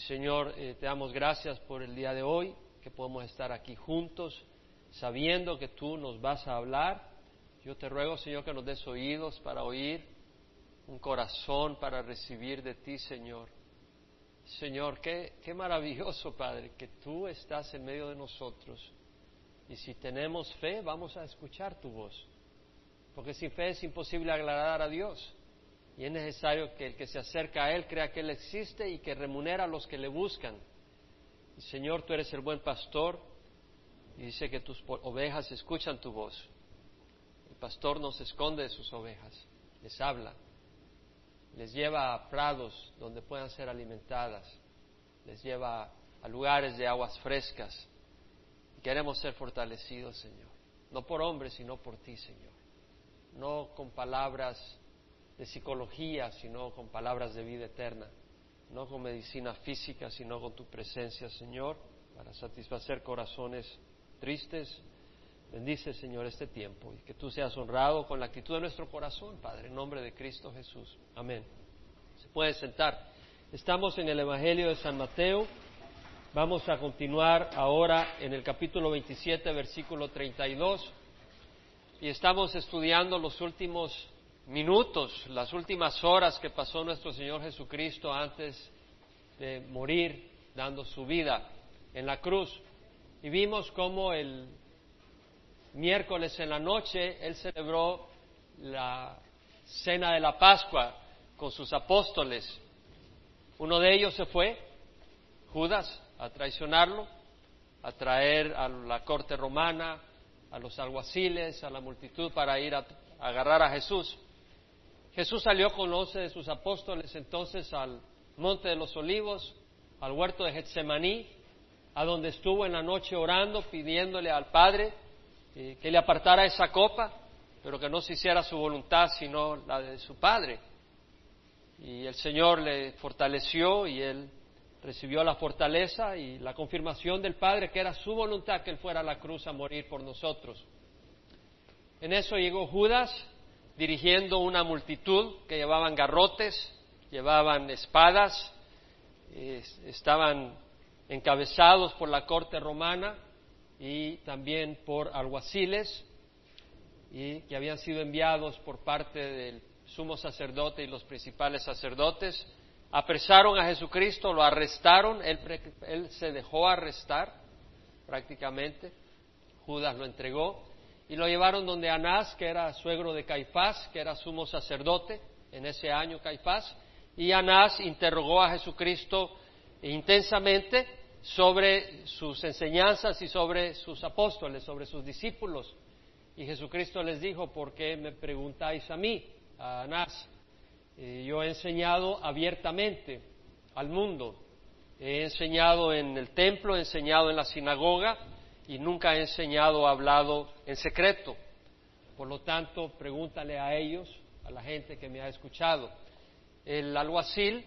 Señor, eh, te damos gracias por el día de hoy, que podemos estar aquí juntos, sabiendo que tú nos vas a hablar. Yo te ruego, Señor, que nos des oídos para oír, un corazón para recibir de ti, Señor. Señor, qué, qué maravilloso, Padre, que tú estás en medio de nosotros. Y si tenemos fe, vamos a escuchar tu voz. Porque sin fe es imposible agradar a Dios. Y es necesario que el que se acerca a Él crea que Él existe y que remunera a los que le buscan. Y Señor, tú eres el buen pastor y dice que tus ovejas escuchan tu voz. El pastor no se esconde de sus ovejas, les habla, les lleva a prados donde puedan ser alimentadas, les lleva a lugares de aguas frescas. Queremos ser fortalecidos, Señor, no por hombres, sino por ti, Señor. No con palabras de psicología, sino con palabras de vida eterna, no con medicina física, sino con tu presencia, Señor, para satisfacer corazones tristes. Bendice, Señor, este tiempo y que tú seas honrado con la actitud de nuestro corazón, Padre, en nombre de Cristo Jesús. Amén. Se puede sentar. Estamos en el Evangelio de San Mateo. Vamos a continuar ahora en el capítulo 27, versículo 32. Y estamos estudiando los últimos minutos, las últimas horas que pasó nuestro Señor Jesucristo antes de morir, dando su vida en la cruz. Y vimos cómo el miércoles en la noche Él celebró la cena de la Pascua con sus apóstoles. Uno de ellos se fue, Judas, a traicionarlo, a traer a la corte romana, a los alguaciles, a la multitud para ir a agarrar a Jesús. Jesús salió con once de sus apóstoles entonces al monte de los olivos, al huerto de Getsemaní, a donde estuvo en la noche orando, pidiéndole al Padre eh, que le apartara esa copa, pero que no se hiciera su voluntad, sino la de su Padre. Y el Señor le fortaleció y él recibió la fortaleza y la confirmación del Padre que era su voluntad que él fuera a la cruz a morir por nosotros. En eso llegó Judas, dirigiendo una multitud que llevaban garrotes, llevaban espadas, estaban encabezados por la corte romana y también por alguaciles y que habían sido enviados por parte del sumo sacerdote y los principales sacerdotes. Apresaron a Jesucristo, lo arrestaron, él, él se dejó arrestar prácticamente, Judas lo entregó y lo llevaron donde Anás, que era suegro de Caifás, que era sumo sacerdote en ese año Caifás, y Anás interrogó a Jesucristo intensamente sobre sus enseñanzas y sobre sus apóstoles, sobre sus discípulos. Y Jesucristo les dijo, ¿por qué me preguntáis a mí, a Anás? Yo he enseñado abiertamente al mundo, he enseñado en el templo, he enseñado en la sinagoga, y nunca he enseñado o hablado en secreto. Por lo tanto, pregúntale a ellos, a la gente que me ha escuchado. El alguacil,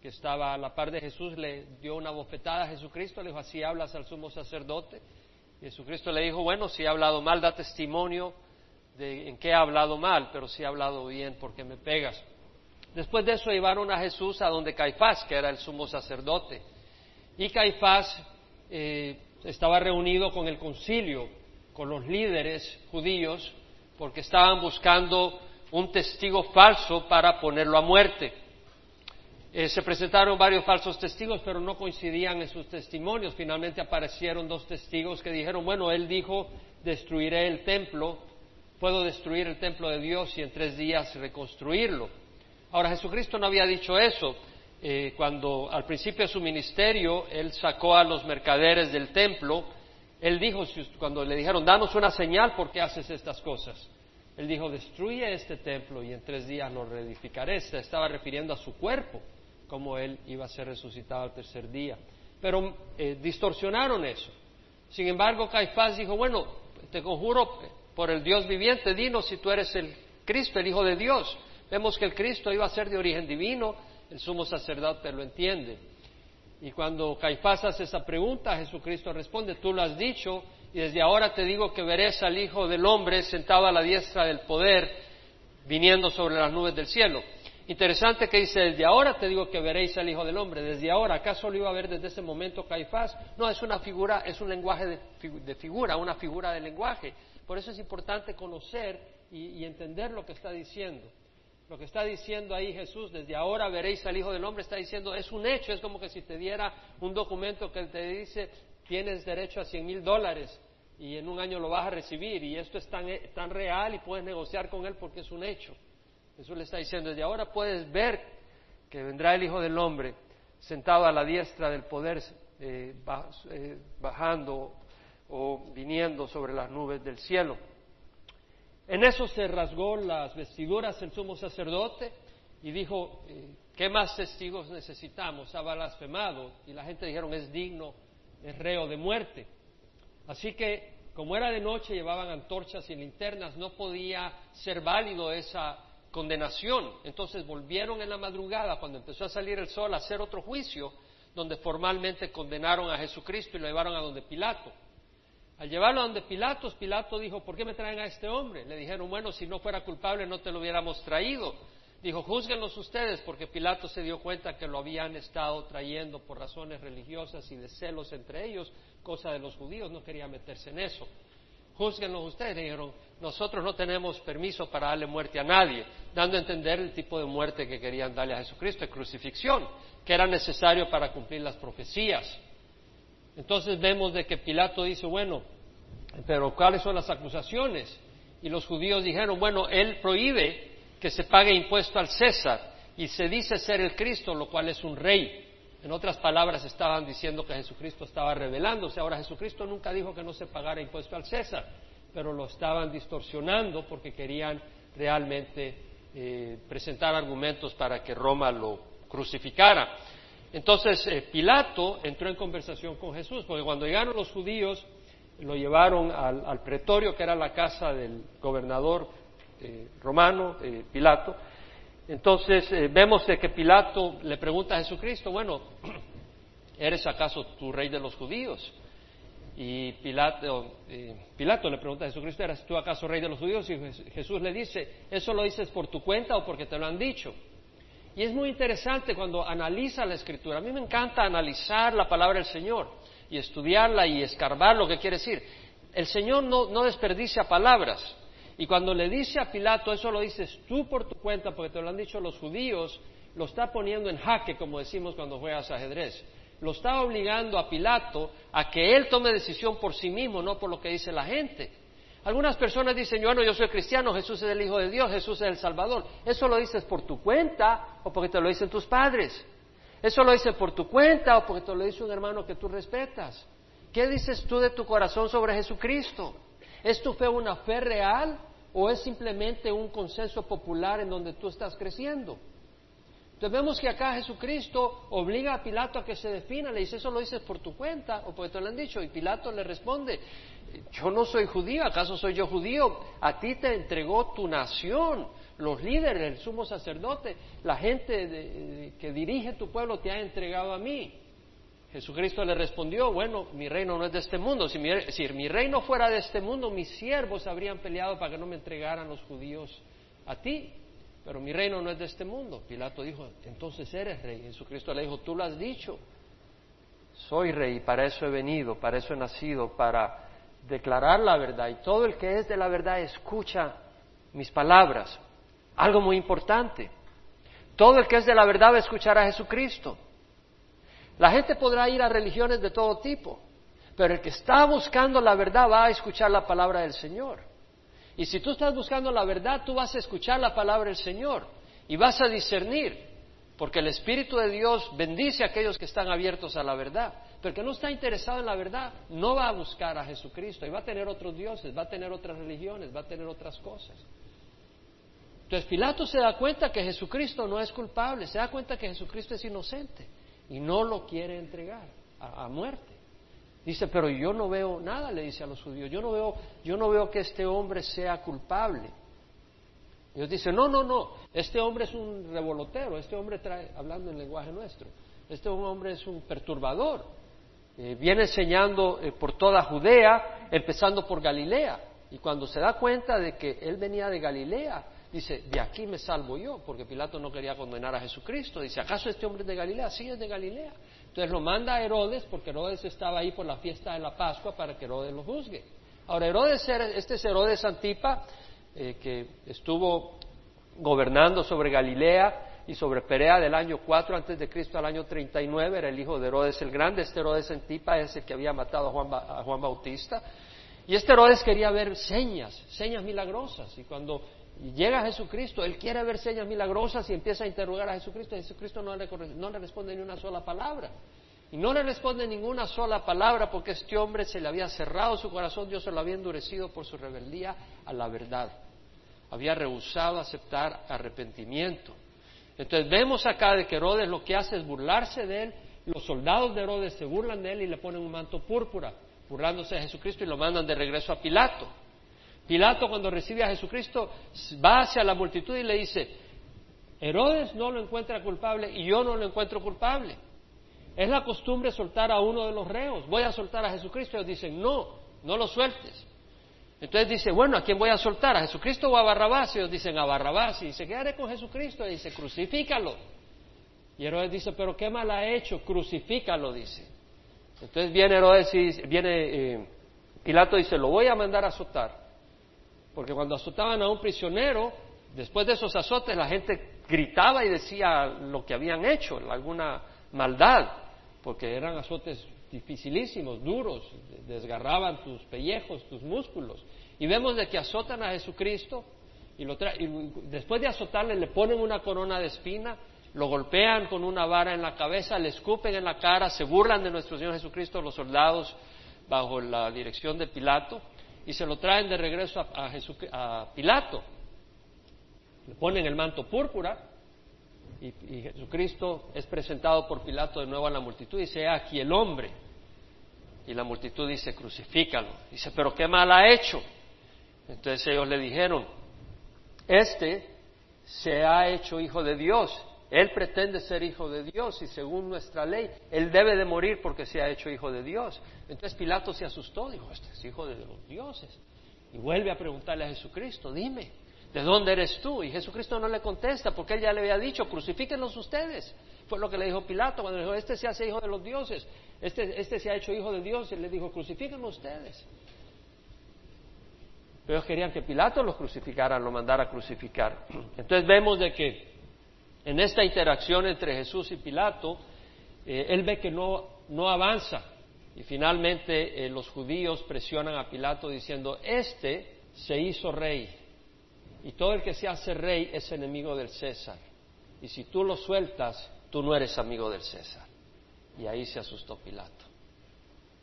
que estaba a la par de Jesús, le dio una bofetada a Jesucristo, le dijo, así hablas al sumo sacerdote. Y Jesucristo le dijo, bueno, si he hablado mal, da testimonio de en qué he hablado mal, pero si he hablado bien, ¿por qué me pegas? Después de eso llevaron a Jesús a donde Caifás, que era el sumo sacerdote. Y Caifás eh, estaba reunido con el concilio, con los líderes judíos, porque estaban buscando un testigo falso para ponerlo a muerte. Eh, se presentaron varios falsos testigos, pero no coincidían en sus testimonios. Finalmente aparecieron dos testigos que dijeron, bueno, él dijo, destruiré el templo, puedo destruir el templo de Dios y en tres días reconstruirlo. Ahora, Jesucristo no había dicho eso. Eh, cuando al principio de su ministerio él sacó a los mercaderes del templo, él dijo, cuando le dijeron, danos una señal, ¿por qué haces estas cosas? Él dijo, destruye este templo y en tres días lo reedificaré. Se estaba refiriendo a su cuerpo, como él iba a ser resucitado al tercer día. Pero eh, distorsionaron eso. Sin embargo, Caifás dijo, bueno, te conjuro por el Dios viviente, dinos si tú eres el Cristo, el Hijo de Dios. Vemos que el Cristo iba a ser de origen divino, el sumo sacerdote lo entiende. Y cuando Caifás hace esa pregunta, Jesucristo responde, tú lo has dicho, y desde ahora te digo que verás al Hijo del Hombre sentado a la diestra del poder, viniendo sobre las nubes del cielo. Interesante que dice, desde ahora te digo que veréis al Hijo del Hombre, desde ahora, ¿acaso lo iba a ver desde ese momento Caifás? No, es una figura, es un lenguaje de, figura, una figura de lenguaje. Por eso es importante conocer y, entender lo que está diciendo. Lo que está diciendo ahí Jesús, desde ahora veréis al Hijo del Hombre, está diciendo, es un hecho, es como que si te diera un documento que te dice, tienes derecho a cien mil dólares y en un año lo vas a recibir y esto es tan, tan real y puedes negociar con él porque es un hecho. Jesús le está diciendo, desde ahora puedes ver que vendrá el Hijo del Hombre sentado a la diestra del poder, eh, eh, bajando o viniendo sobre las nubes del cielo. En eso se rasgó las vestiduras el sumo sacerdote y dijo, eh, ¿qué más testigos necesitamos? Ha blasfemado. Y la gente dijeron, es digno, es reo de muerte. Así que, como era de noche, llevaban antorchas y linternas, no podía ser válido esa condenación. Entonces volvieron en la madrugada, cuando empezó a salir el sol, a hacer otro juicio, donde formalmente condenaron a Jesucristo y lo llevaron a donde Pilato. Al llevarlo a donde Pilato, Pilato dijo, ¿por qué me traen a este hombre? Le dijeron, bueno, si no fuera culpable no te lo hubiéramos traído. Dijo, júzguenlos ustedes, porque Pilato se dio cuenta que lo habían estado trayendo por razones religiosas y de celos entre ellos, cosa de los judíos, no quería meterse en eso. Júzguenlos ustedes, dijeron, nosotros no tenemos permiso para darle muerte a nadie, dando a entender el tipo de muerte que querían darle a Jesucristo, crucifixión, que era necesario para cumplir las profecías. Entonces vemos de que Pilato dice, bueno, pero ¿cuáles son las acusaciones? Y los judíos dijeron, bueno, él prohíbe que se pague impuesto al César y se dice ser el Cristo, lo cual es un rey. En otras palabras, estaban diciendo que Jesucristo estaba revelándose. Ahora, Jesucristo nunca dijo que no se pagara impuesto al César, pero lo estaban distorsionando porque querían realmente eh, presentar argumentos para que Roma lo crucificara. Entonces eh, Pilato entró en conversación con Jesús, porque cuando llegaron los judíos lo llevaron al, pretorio, que era la casa del gobernador eh, romano, Pilato. Entonces vemos que Pilato le pregunta a Jesucristo, bueno, ¿eres acaso tu rey de los judíos? Y Pilato, eh, Pilato le pregunta a Jesucristo, ¿eres tú acaso rey de los judíos? Y Jesús le dice, ¿eso lo dices por tu cuenta o porque te lo han dicho? Y es muy interesante cuando analiza la escritura. A mí me encanta analizar la palabra del Señor y estudiarla y escarbar lo que quiere decir. El Señor no, desperdicia palabras. Y cuando le dice a Pilato, eso lo dices tú por tu cuenta porque te lo han dicho los judíos, lo está poniendo en jaque, como decimos cuando juegas ajedrez lo estaba obligando a Pilato a que él tome decisión por sí mismo, no por lo que dice la gente. Algunas personas dicen, bueno, yo soy cristiano, Jesús es el Hijo de Dios, Jesús es el Salvador. ¿Eso lo dices por tu cuenta o porque te lo dicen tus padres? ¿Eso lo dices por tu cuenta o porque te lo dice un hermano que tú respetas? ¿Qué dices tú de tu corazón sobre Jesucristo? ¿Es tu fe una fe real o es simplemente un consenso popular en donde tú estás creciendo? Entonces vemos que acá Jesucristo obliga a Pilato a que se defina, le dice, eso lo dices por tu cuenta o porque te lo han dicho. Y Pilato le responde, yo no soy judío, ¿acaso soy yo judío? A ti te entregó tu nación, los líderes, el sumo sacerdote, la gente que dirige tu pueblo te ha entregado a mí. Jesucristo le respondió, bueno, mi reino no es de este mundo. Si mi, si mi reino fuera de este mundo, mis siervos habrían peleado para que no me entregaran los judíos a ti pero mi reino no es de este mundo. Pilato dijo, entonces eres rey. Jesucristo le dijo, tú lo has dicho, soy rey, para eso he venido, para eso he nacido, para declarar la verdad. Y todo el que es de la verdad escucha mis palabras. Algo muy importante. Todo el que es de la verdad va a escuchar a Jesucristo. La gente podrá ir a religiones de todo tipo, pero el que está buscando la verdad va a escuchar la palabra del Señor. Y si tú estás buscando la verdad, tú vas a escuchar la palabra del Señor y vas a discernir, porque el Espíritu de Dios bendice a aquellos que están abiertos a la verdad. Pero el que no está interesado en la verdad no va a buscar a Jesucristo y va a tener otros dioses, va a tener otras religiones, va a tener otras cosas. Entonces Pilato se da cuenta que Jesucristo no es culpable, se da cuenta que Jesucristo es inocente y no lo quiere entregar a, a muerte. Dice, pero yo no veo nada, le dice a los judíos, yo no veo, yo no veo que este hombre sea culpable. Dios dice, no, no, no, este hombre es un revolotero, este hombre trae, hablando en lenguaje nuestro, este hombre es un perturbador. Eh, viene enseñando eh, por toda Judea, empezando por Galilea. Y cuando se da cuenta de que él venía de Galilea, dice, de aquí me salvo yo, porque Pilato no quería condenar a Jesucristo. Dice, ¿acaso este hombre es de Galilea? Sí, es de Galilea. Entonces lo manda a Herodes, porque Herodes estaba ahí por la fiesta de la Pascua para que Herodes lo juzgue. Ahora, Herodes, este es Herodes Antipa, eh, que estuvo gobernando sobre Galilea y sobre Perea del año 4 antes de Cristo al año 39, era el hijo de Herodes el Grande. Este Herodes Antipa es el que había matado a Juan, a Juan Bautista. Y este Herodes quería ver señas, señas milagrosas. Y cuando llega Jesucristo, él quiere ver señas milagrosas y empieza a interrogar a Jesucristo. Y Jesucristo no le, no le responde ni una sola palabra. Y no le responde ninguna sola palabra porque este hombre se le había cerrado su corazón, Dios se lo había endurecido por su rebeldía a la verdad. Había rehusado aceptar arrepentimiento. Entonces vemos acá de que Herodes lo que hace es burlarse de él. Los soldados de Herodes se burlan de él y le ponen un manto púrpura, burlándose de Jesucristo y lo mandan de regreso a Pilato. Pilato cuando recibe a Jesucristo va hacia la multitud y le dice, Herodes no lo encuentra culpable y yo no lo encuentro culpable. Es la costumbre soltar a uno de los reos. Voy a soltar a Jesucristo. Ellos dicen, no, no lo sueltes. Entonces dice, bueno, ¿a quién voy a soltar? ¿A Jesucristo o a Barrabás? Ellos dicen, a Barrabás. Y dice, ¿qué haré con Jesucristo? Y dice, crucifícalo. Y Herodes dice, pero qué mal ha hecho, crucifícalo, dice. Entonces viene Herodes y viene eh, Pilato y dice, lo voy a mandar a azotar. Porque cuando azotaban a un prisionero, después de esos azotes la gente gritaba y decía lo que habían hecho, alguna maldad, porque eran azotes dificilísimos, duros, desgarraban tus pellejos, tus músculos. Y vemos de que azotan a Jesucristo y, lo y después de azotarle le ponen una corona de espina, lo golpean con una vara en la cabeza, le escupen en la cara, se burlan de nuestro Señor Jesucristo los soldados bajo la dirección de Pilato y se lo traen de regreso a, a, Pilato. Le ponen el manto púrpura y, Jesucristo es presentado por Pilato de nuevo a la multitud y dice, aquí el hombre. Y la multitud dice, crucifícalo. Dice, pero qué mal ha hecho. Entonces ellos le dijeron, este se ha hecho hijo de Dios. Él pretende ser hijo de Dios y según nuestra ley, él debe de morir porque se ha hecho hijo de Dios. Entonces Pilato se asustó, dijo, este es hijo de los dioses. Y vuelve a preguntarle a Jesucristo, dime, ¿de dónde eres tú? Y Jesucristo no le contesta porque él ya le había dicho, crucifíquenlos ustedes. Fue lo que le dijo Pilato cuando le dijo, este se hace hijo de los dioses, este, este se ha hecho hijo de Dios. Y le dijo, crucifíquenlos ustedes. Pero ellos querían que Pilato los crucificara, lo mandara a crucificar. Entonces vemos de que en esta interacción entre Jesús y Pilato, eh, él ve que no, no avanza y finalmente eh, los judíos presionan a Pilato diciendo, este se hizo rey y todo el que se hace rey es enemigo del César y si tú lo sueltas, tú no eres amigo del César. Y ahí se asustó Pilato.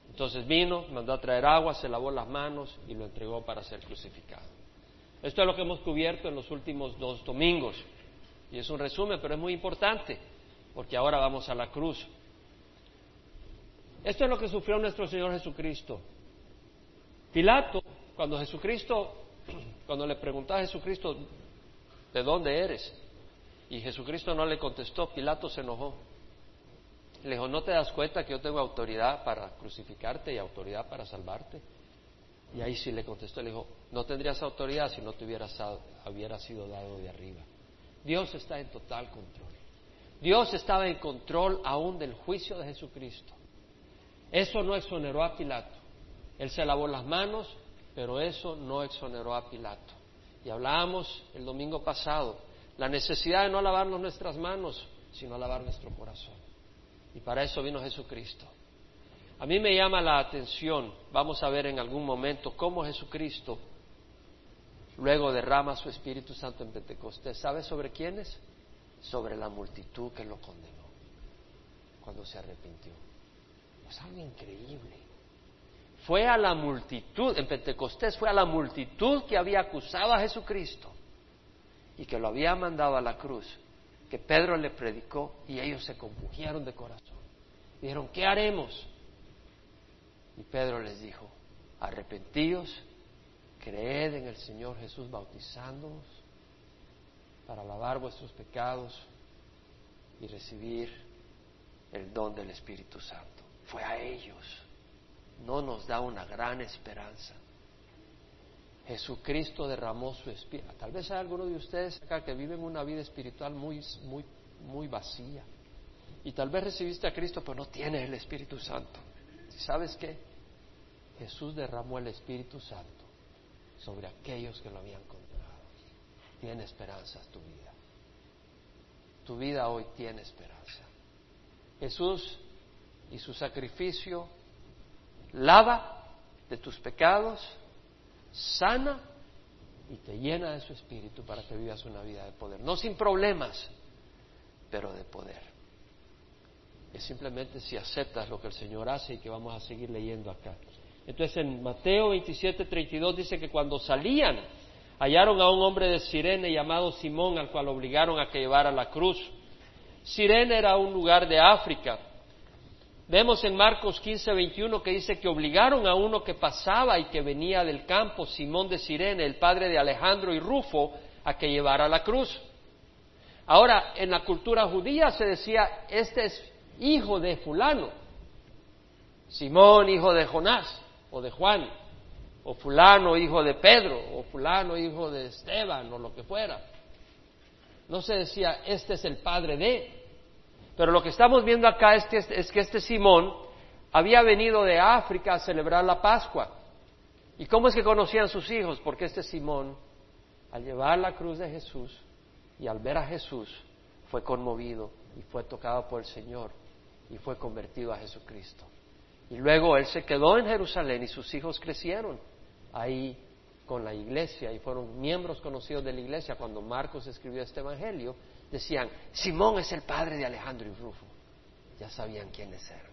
Entonces vino, mandó a traer agua, se lavó las manos y lo entregó para ser crucificado. Esto es lo que hemos cubierto en los últimos dos domingos. Y es un resumen, pero es muy importante, porque ahora vamos a la cruz. Esto es lo que sufrió nuestro Señor Jesucristo. Pilato, cuando Jesucristo, cuando le preguntó a Jesucristo, ¿de dónde eres? Y Jesucristo no le contestó, Pilato se enojó. Le dijo, ¿no te das cuenta que yo tengo autoridad para crucificarte y autoridad para salvarte? Y ahí sí le contestó, le dijo, no tendrías autoridad si no te hubieras, hubiera sido dado de arriba. Dios está en total control. Dios estaba en control aún del juicio de Jesucristo. Eso no exoneró a Pilato. Él se lavó las manos, pero eso no exoneró a Pilato. Y hablábamos el domingo pasado, la necesidad de no lavarnos nuestras manos, sino lavar nuestro corazón. Y para eso vino Jesucristo. A mí me llama la atención, vamos a ver en algún momento, cómo Jesucristo Luego derrama su Espíritu Santo en Pentecostés. ¿Sabe sobre quiénes? Sobre la multitud que lo condenó cuando se arrepintió. Es algo increíble. Fue a la multitud, en Pentecostés fue a la multitud que había acusado a Jesucristo y que lo había mandado a la cruz, que Pedro le predicó y ellos se compugieron de corazón. Dijeron, ¿qué haremos? Y Pedro les dijo, arrepentíos creed en el Señor Jesús bautizándoos para lavar vuestros pecados y recibir el don del Espíritu Santo. Fue a ellos. No nos da una gran esperanza. Jesucristo derramó su espíritu. Tal vez hay algunos de ustedes acá que viven una vida espiritual muy, muy, muy vacía. Y tal vez recibiste a Cristo, pero no tienes el Espíritu Santo. ¿Sabes qué? Jesús derramó el Espíritu Santo sobre aquellos que lo habían condenado. Tiene esperanza tu vida. Tu vida hoy tiene esperanza. Jesús y su sacrificio lava de tus pecados, sana y te llena de su espíritu para que vivas una vida de poder. No sin problemas, pero de poder. Es simplemente si aceptas lo que el Señor hace y que vamos a seguir leyendo acá. Entonces en Mateo 27, 32 dice que cuando salían hallaron a un hombre de Sirene llamado Simón al cual obligaron a que llevara la cruz. Sirene era un lugar de África Vemos en Marcos 15, 21 que dice que obligaron a uno que pasaba y que venía del campo, Simón de Sirene, el padre de Alejandro y Rufo, a que llevara la cruz. Ahora, en la cultura judía se decía, este es hijo de fulano, Simón, hijo de Jonás, o de Juan, o fulano, hijo de Pedro, o fulano, hijo de Esteban, o lo que fuera. No se decía, este es el padre de, pero lo que estamos viendo acá es que, es que este Simón había venido de África a celebrar la Pascua. ¿Y cómo es que conocían sus hijos? Porque este Simón, al llevar la cruz de Jesús y al ver a Jesús, fue conmovido y fue tocado por el Señor y fue convertido a Jesucristo. Y luego él se quedó en Jerusalén y sus hijos crecieron ahí con la iglesia y fueron miembros conocidos de la iglesia cuando Marcos escribió este Evangelio decían, Simón es el padre de Alejandro y Rufo. Ya sabían quiénes eran,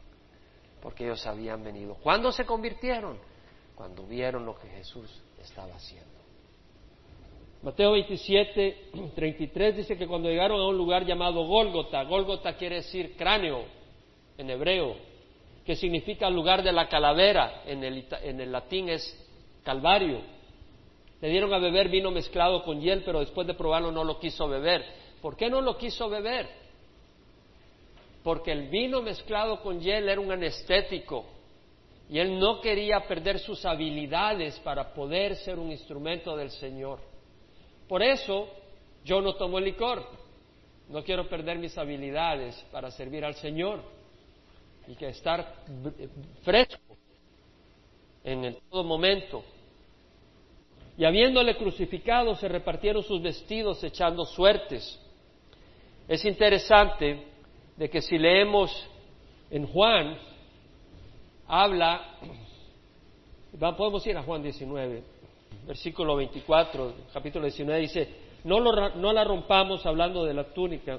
porque ellos habían venido. ¿Cuándo se convirtieron? Cuando vieron lo que Jesús estaba haciendo. Mateo 27, 33 dice que cuando llegaron a un lugar llamado Gólgota, Gólgota quiere decir cráneo en hebreo, que significa lugar de la calavera, en el, latín es calvario. Le dieron a beber vino mezclado con hiel, pero después de probarlo no lo quiso beber. ¿Por qué no lo quiso beber? Porque el vino mezclado con hiel era un anestético y él no quería perder sus habilidades para poder ser un instrumento del Señor. Por eso yo no tomo licor. No quiero perder mis habilidades para servir al Señor y que estar fresco en todo momento. Y habiéndole crucificado, se repartieron sus vestidos echando suertes. Es interesante de que si leemos en Juan, habla, podemos ir a Juan 19, versículo 24, capítulo 19, dice, no, no la rompamos hablando de la túnica.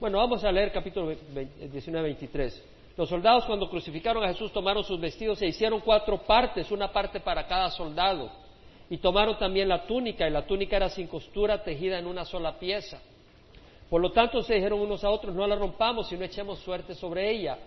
Bueno, vamos a leer capítulo 19, 23. Los soldados cuando crucificaron a Jesús tomaron sus vestidos e hicieron cuatro partes, una parte para cada soldado. Y tomaron también la túnica, y la túnica era sin costura, tejida en una sola pieza. Por lo tanto se dijeron unos a otros, no la rompamos y no echemos suerte sobre ella,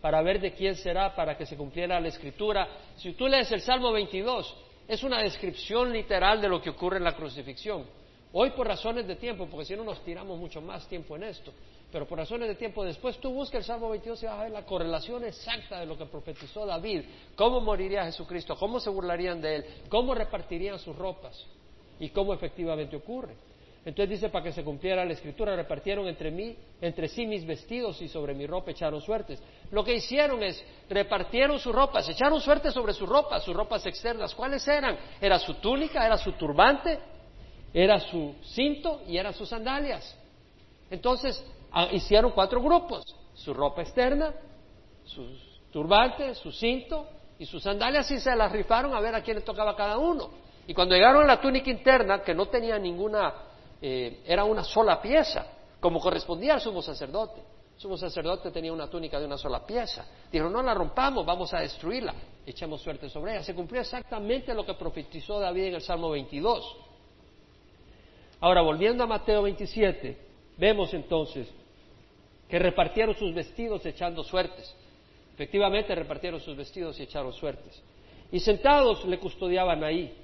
para ver de quién será, para que se cumpliera la escritura. Si tú lees el Salmo 22, es una descripción literal de lo que ocurre en la crucifixión. Hoy por razones de tiempo, porque si no nos tiramos mucho más tiempo en esto, pero por razones de tiempo, después tú buscas el Salmo 22 y vas a ver la correlación exacta de lo que profetizó David, cómo moriría Jesucristo, cómo se burlarían de él, cómo repartirían sus ropas y cómo efectivamente ocurre. Entonces dice, para que se cumpliera la escritura, repartieron entre mí, entre sí mis vestidos y sobre mi ropa echaron suertes. Lo que hicieron es, repartieron sus ropas, echaron suertes sobre sus ropas, sus ropas externas. ¿Cuáles eran? Era su túnica, era su turbante, era su cinto y eran sus sandalias. Entonces, hicieron cuatro grupos, su ropa externa, su turbante, su cinto y sus sandalias y se las rifaron a ver a quién le tocaba cada uno. Y cuando llegaron a la túnica interna, que no tenía ninguna eh, era una sola pieza, como correspondía al sumo sacerdote. El sumo sacerdote tenía una túnica de una sola pieza. Dijeron, no la rompamos, vamos a destruirla. Echemos suerte sobre ella. Se cumplió exactamente lo que profetizó David en el Salmo 22. Ahora, volviendo a Mateo 27, vemos entonces que repartieron sus vestidos echando suertes. Efectivamente, repartieron sus vestidos y echaron suertes. Y sentados le custodiaban ahí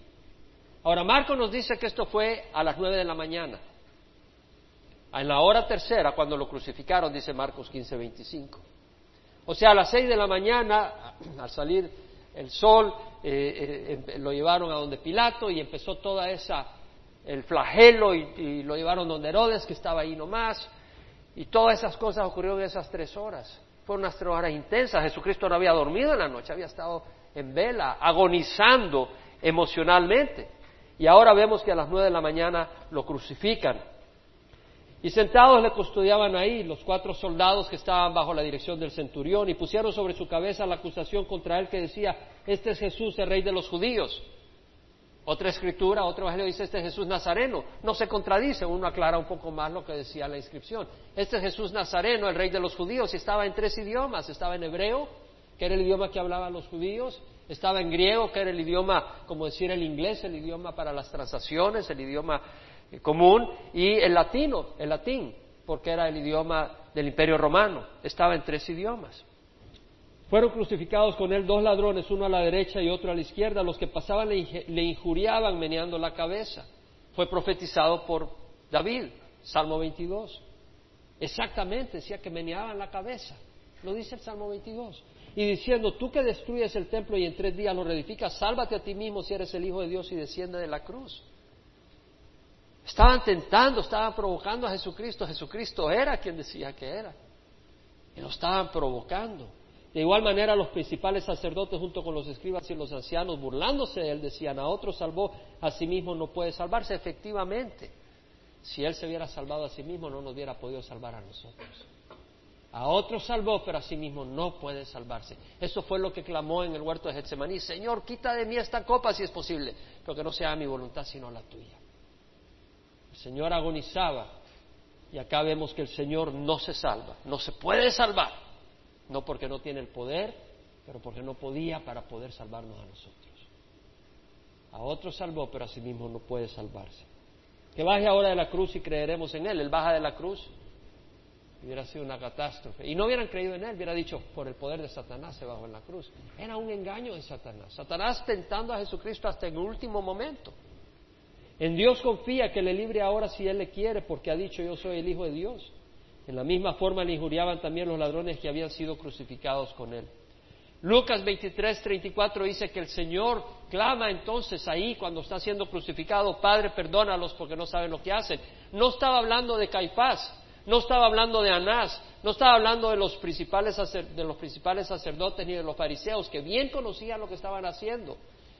Ahora, Marco nos dice que esto fue a las nueve de la mañana. En la hora tercera, cuando lo crucificaron, dice Marcos 15, 25. O sea, a las seis de la mañana, al salir el sol, eh, eh, lo llevaron a donde Pilato y empezó toda esa, el flagelo y, lo llevaron donde Herodes, que estaba ahí nomás, y todas esas cosas ocurrieron en esas tres horas. Fueron unas tres horas intensas. Jesucristo no había dormido en la noche, había estado en vela, agonizando emocionalmente. Y ahora vemos que a las nueve de la mañana lo crucifican. Y sentados le custodiaban ahí los cuatro soldados que estaban bajo la dirección del centurión y pusieron sobre su cabeza la acusación contra él que decía, este es Jesús, el rey de los judíos. Otra escritura, otro evangelio dice, este es Jesús Nazareno. No se contradice, uno aclara un poco más lo que decía la inscripción. Este es Jesús Nazareno, el rey de los judíos, y estaba en tres idiomas. Estaba en hebreo, que era el idioma que hablaban los judíos, estaba en griego, que era el idioma, como decir el inglés, el idioma para las transacciones, el idioma eh, común, y el latino, el latín, porque era el idioma del imperio romano. Estaba en tres idiomas. Fueron crucificados con él dos ladrones, uno a la derecha y otro a la izquierda. Los que pasaban le injuriaban meneando la cabeza. Fue profetizado por David, Salmo 22. Exactamente, decía que meneaban la cabeza. Lo dice el Salmo 22 y diciendo, tú que destruyes el templo y en tres días lo reedificas, sálvate a ti mismo si eres el Hijo de Dios y desciende de la cruz. Estaban tentando, estaban provocando a Jesucristo. Jesucristo era quien decía que era. Y lo estaban provocando. De igual manera, los principales sacerdotes, junto con los escribas y los ancianos, burlándose de él, decían: A otro salvó, a sí mismo no puede salvarse. Efectivamente, si él se hubiera salvado a sí mismo, no nos hubiera podido salvar a nosotros. A otro salvó, pero a sí mismo no puede salvarse. Eso fue lo que clamó en el huerto de Getsemaní. Señor, quita de mí esta copa si es posible, pero que no sea mi voluntad sino la tuya. El Señor agonizaba y acá vemos que el Señor no se salva, no se puede salvar, no porque no tiene el poder, pero porque no podía para poder salvarnos a nosotros. A otro salvó, pero a sí mismo no puede salvarse. Que baje ahora de la cruz y creeremos en Él. Él baja de la cruz hubiera sido una catástrofe. Y no hubieran creído en él, hubiera dicho, por el poder de Satanás se bajó en la cruz. Era un engaño de Satanás. Satanás tentando a Jesucristo hasta el último momento. En Dios confía que le libre ahora si Él le quiere, porque ha dicho yo soy el Hijo de Dios. En la misma forma le injuriaban también los ladrones que habían sido crucificados con Él. Lucas 23, 34 dice que el Señor clama entonces ahí cuando está siendo crucificado, Padre, perdónalos porque no saben lo que hacen. No estaba hablando de Caifás, no estaba hablando de Anás, no estaba hablando de los, principales de los principales sacerdotes ni de los fariseos, que bien conocían lo que estaban haciendo,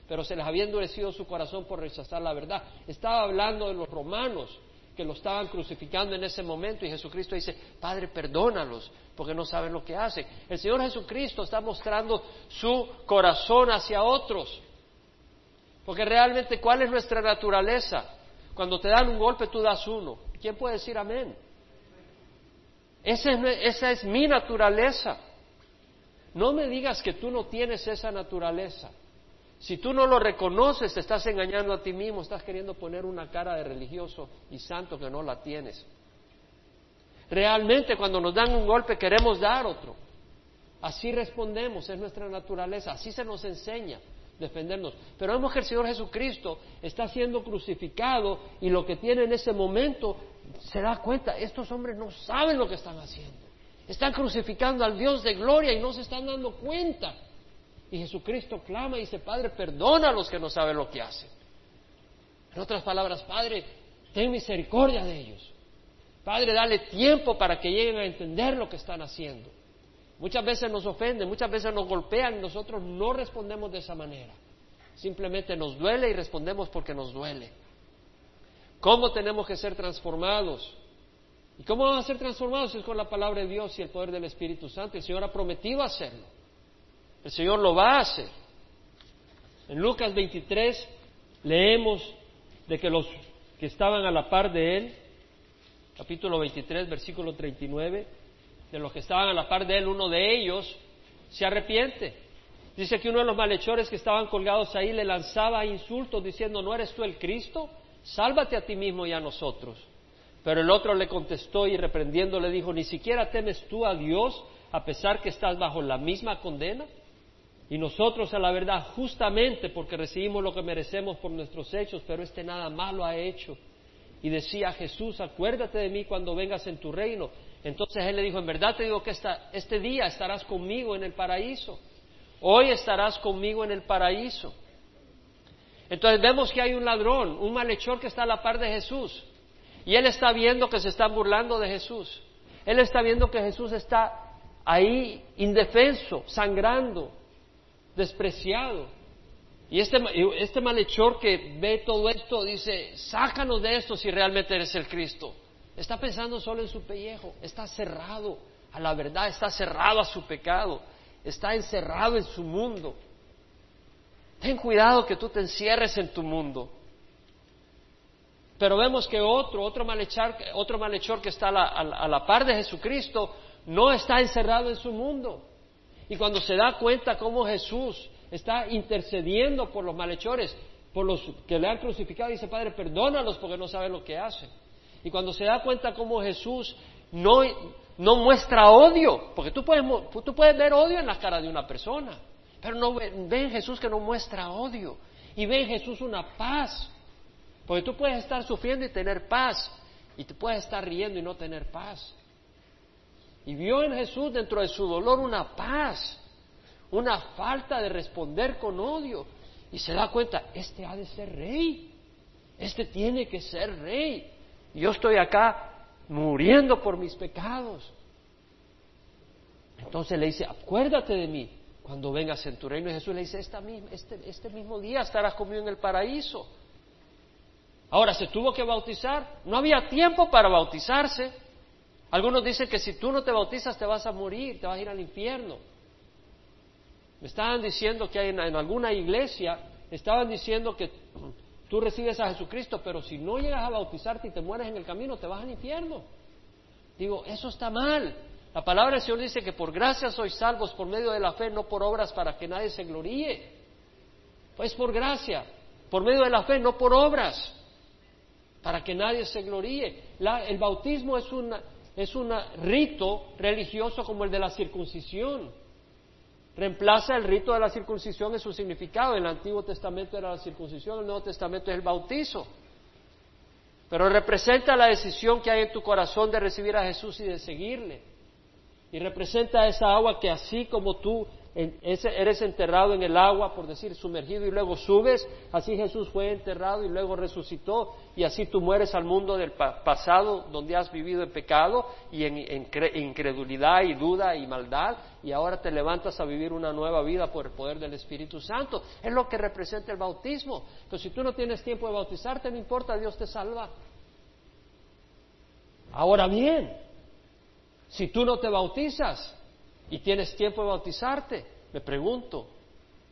pero se les había endurecido su corazón por rechazar la verdad. Estaba hablando de los romanos que lo estaban crucificando en ese momento y Jesucristo dice, Padre, perdónalos, porque no saben lo que hacen. El Señor Jesucristo está mostrando su corazón hacia otros, porque realmente, ¿cuál es nuestra naturaleza? Cuando te dan un golpe, tú das uno. ¿Quién puede decir amén? Esa es, mi naturaleza. No me digas que tú no tienes esa naturaleza. Si tú no lo reconoces, te estás engañando a ti mismo, estás queriendo poner una cara de religioso y santo que no la tienes. Realmente cuando nos dan un golpe queremos dar otro. Así respondemos, es nuestra naturaleza, así se nos enseña defendernos. Pero vemos que el Señor Jesucristo está siendo crucificado y lo que tiene en ese momento se da cuenta, estos hombres no saben lo que están haciendo. Están crucificando al Dios de gloria y no se están dando cuenta. Y Jesucristo clama y dice, Padre, perdona a los que no saben lo que hacen. En otras palabras, Padre, ten misericordia de ellos. Padre, dale tiempo para que lleguen a entender lo que están haciendo. Muchas veces nos ofenden, muchas veces nos golpean y nosotros no respondemos de esa manera. Simplemente nos duele y respondemos porque nos duele. ¿Cómo tenemos que ser transformados? ¿Y cómo vamos a ser transformados? Es con la palabra de Dios y el poder del Espíritu Santo. El Señor ha prometido hacerlo. El Señor lo va a hacer. En Lucas 23 leemos de que los que estaban a la par de Él, capítulo 23, versículo 39, de los que estaban a la par de Él, uno de ellos se arrepiente. Dice que uno de los malhechores que estaban colgados ahí le lanzaba insultos diciendo, ¿no eres tú el Cristo? sálvate a ti mismo y a nosotros. Pero el otro le contestó y reprendiendo le dijo, ¿ni siquiera temes tú a Dios a pesar que estás bajo la misma condena? Y nosotros a la verdad, justamente porque recibimos lo que merecemos por nuestros hechos, pero este nada malo ha hecho. Y decía Jesús, acuérdate de mí cuando vengas en tu reino. Entonces él le dijo, en verdad te digo que este día estarás conmigo en el paraíso. hoy estarás conmigo en el paraíso. Entonces vemos que hay un ladrón, un malhechor que está a la par de Jesús. Y él está viendo que se están burlando de Jesús. Él está viendo que Jesús está ahí indefenso, sangrando, despreciado. Y este, este malhechor que ve todo esto dice, sácanos de esto si realmente eres el Cristo. Está pensando solo en su pellejo, está cerrado a la verdad, está cerrado a su pecado, está encerrado en su mundo. Ten cuidado que tú te encierres en tu mundo. Pero vemos que otro, otro malhechor, otro malhechor que está a la, a la par de Jesucristo, no está encerrado en su mundo. Y cuando se da cuenta cómo Jesús está intercediendo por los malhechores, por los que le han crucificado, dice, Padre, perdónalos porque no saben lo que hacen. Y cuando se da cuenta cómo Jesús no, no muestra odio, porque tú puedes, tú puedes ver odio en la cara de una persona, pero no ve, en Jesús que no muestra odio. Y ve en Jesús una paz, porque tú puedes estar sufriendo y tener paz, y tú puedes estar riendo y no tener paz. Y vio en Jesús dentro de su dolor una paz una falta de responder con odio. Y se da cuenta, este ha de ser rey, este tiene que ser rey. Yo estoy acá muriendo por mis pecados. Entonces le dice, acuérdate de mí cuando vengas en tu reino. Y Jesús le dice, este, este mismo día estarás conmigo en el paraíso. Ahora, ¿se tuvo que bautizar? No había tiempo para bautizarse. Algunos dicen que si tú no te bautizas te vas a morir, te vas a ir al infierno. Me estaban diciendo que en, en alguna iglesia estaban diciendo que tú recibes a Jesucristo, pero si no llegas a bautizarte y te mueres en el camino, te vas al infierno. Digo, eso está mal. La palabra del Señor dice que por gracia sois salvos por medio de la fe, no por obras para que nadie se gloríe. Pues por gracia, por medio de la fe, no por obras, para que nadie se gloríe. el bautismo es, una, es un rito religioso como el de la circuncisión reemplaza el rito de la circuncisión en su significado. En el Antiguo Testamento era la circuncisión, en el Nuevo Testamento es el bautizo. Pero representa la decisión que hay en tu corazón de recibir a Jesús y de seguirle. Y representa esa agua que así como tú eres enterrado en el agua, por decir, sumergido y luego subes, así Jesús fue enterrado y luego resucitó y así tú mueres al mundo del pasado donde has vivido en pecado y en, incredulidad y duda y maldad y ahora te levantas a vivir una nueva vida por el poder del Espíritu Santo. Es lo que representa el bautismo. Pero si tú no tienes tiempo de bautizarte, no importa, Dios te salva. Ahora bien, si tú no te bautizas, y tienes tiempo de bautizarte, me pregunto,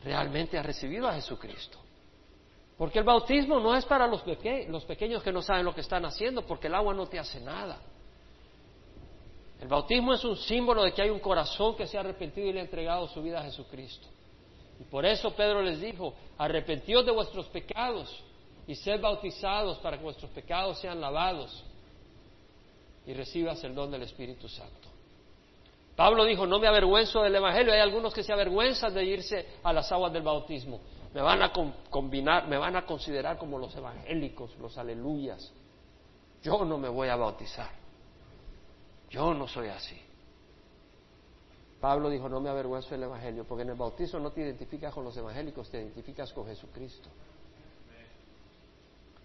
¿realmente has recibido a Jesucristo? Porque el bautismo no es para los, pequeños que no saben lo que están haciendo, porque el agua no te hace nada. El bautismo es un símbolo de que hay un corazón que se ha arrepentido y le ha entregado su vida a Jesucristo. Y por eso Pedro les dijo, arrepentíos de vuestros pecados y sed bautizados para que vuestros pecados sean lavados y recibas el don del Espíritu Santo. Pablo dijo, no me avergüenzo del Evangelio. Hay algunos que se avergüenzan de irse a las aguas del bautismo. Me van a combinar, me van a considerar como los evangélicos, los aleluyas. Yo no me voy a bautizar. Yo no soy así. Pablo dijo, no me avergüenzo del Evangelio, porque en el bautismo no te identificas con los evangélicos, te identificas con Jesucristo.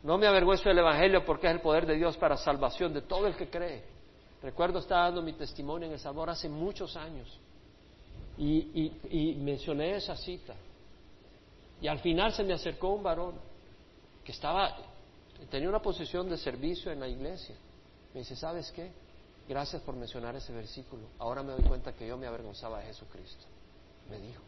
No me avergüenzo del Evangelio porque es el poder de Dios para salvación de todo el que cree. Recuerdo estar dando mi testimonio en El Salvador hace muchos años y, mencioné esa cita. Y al final se me acercó un varón que estaba, tenía una posición de servicio en la iglesia. Me dice, ¿sabes qué? Gracias por mencionar ese versículo. Ahora me doy cuenta que yo me avergonzaba de Jesucristo. Me dijo.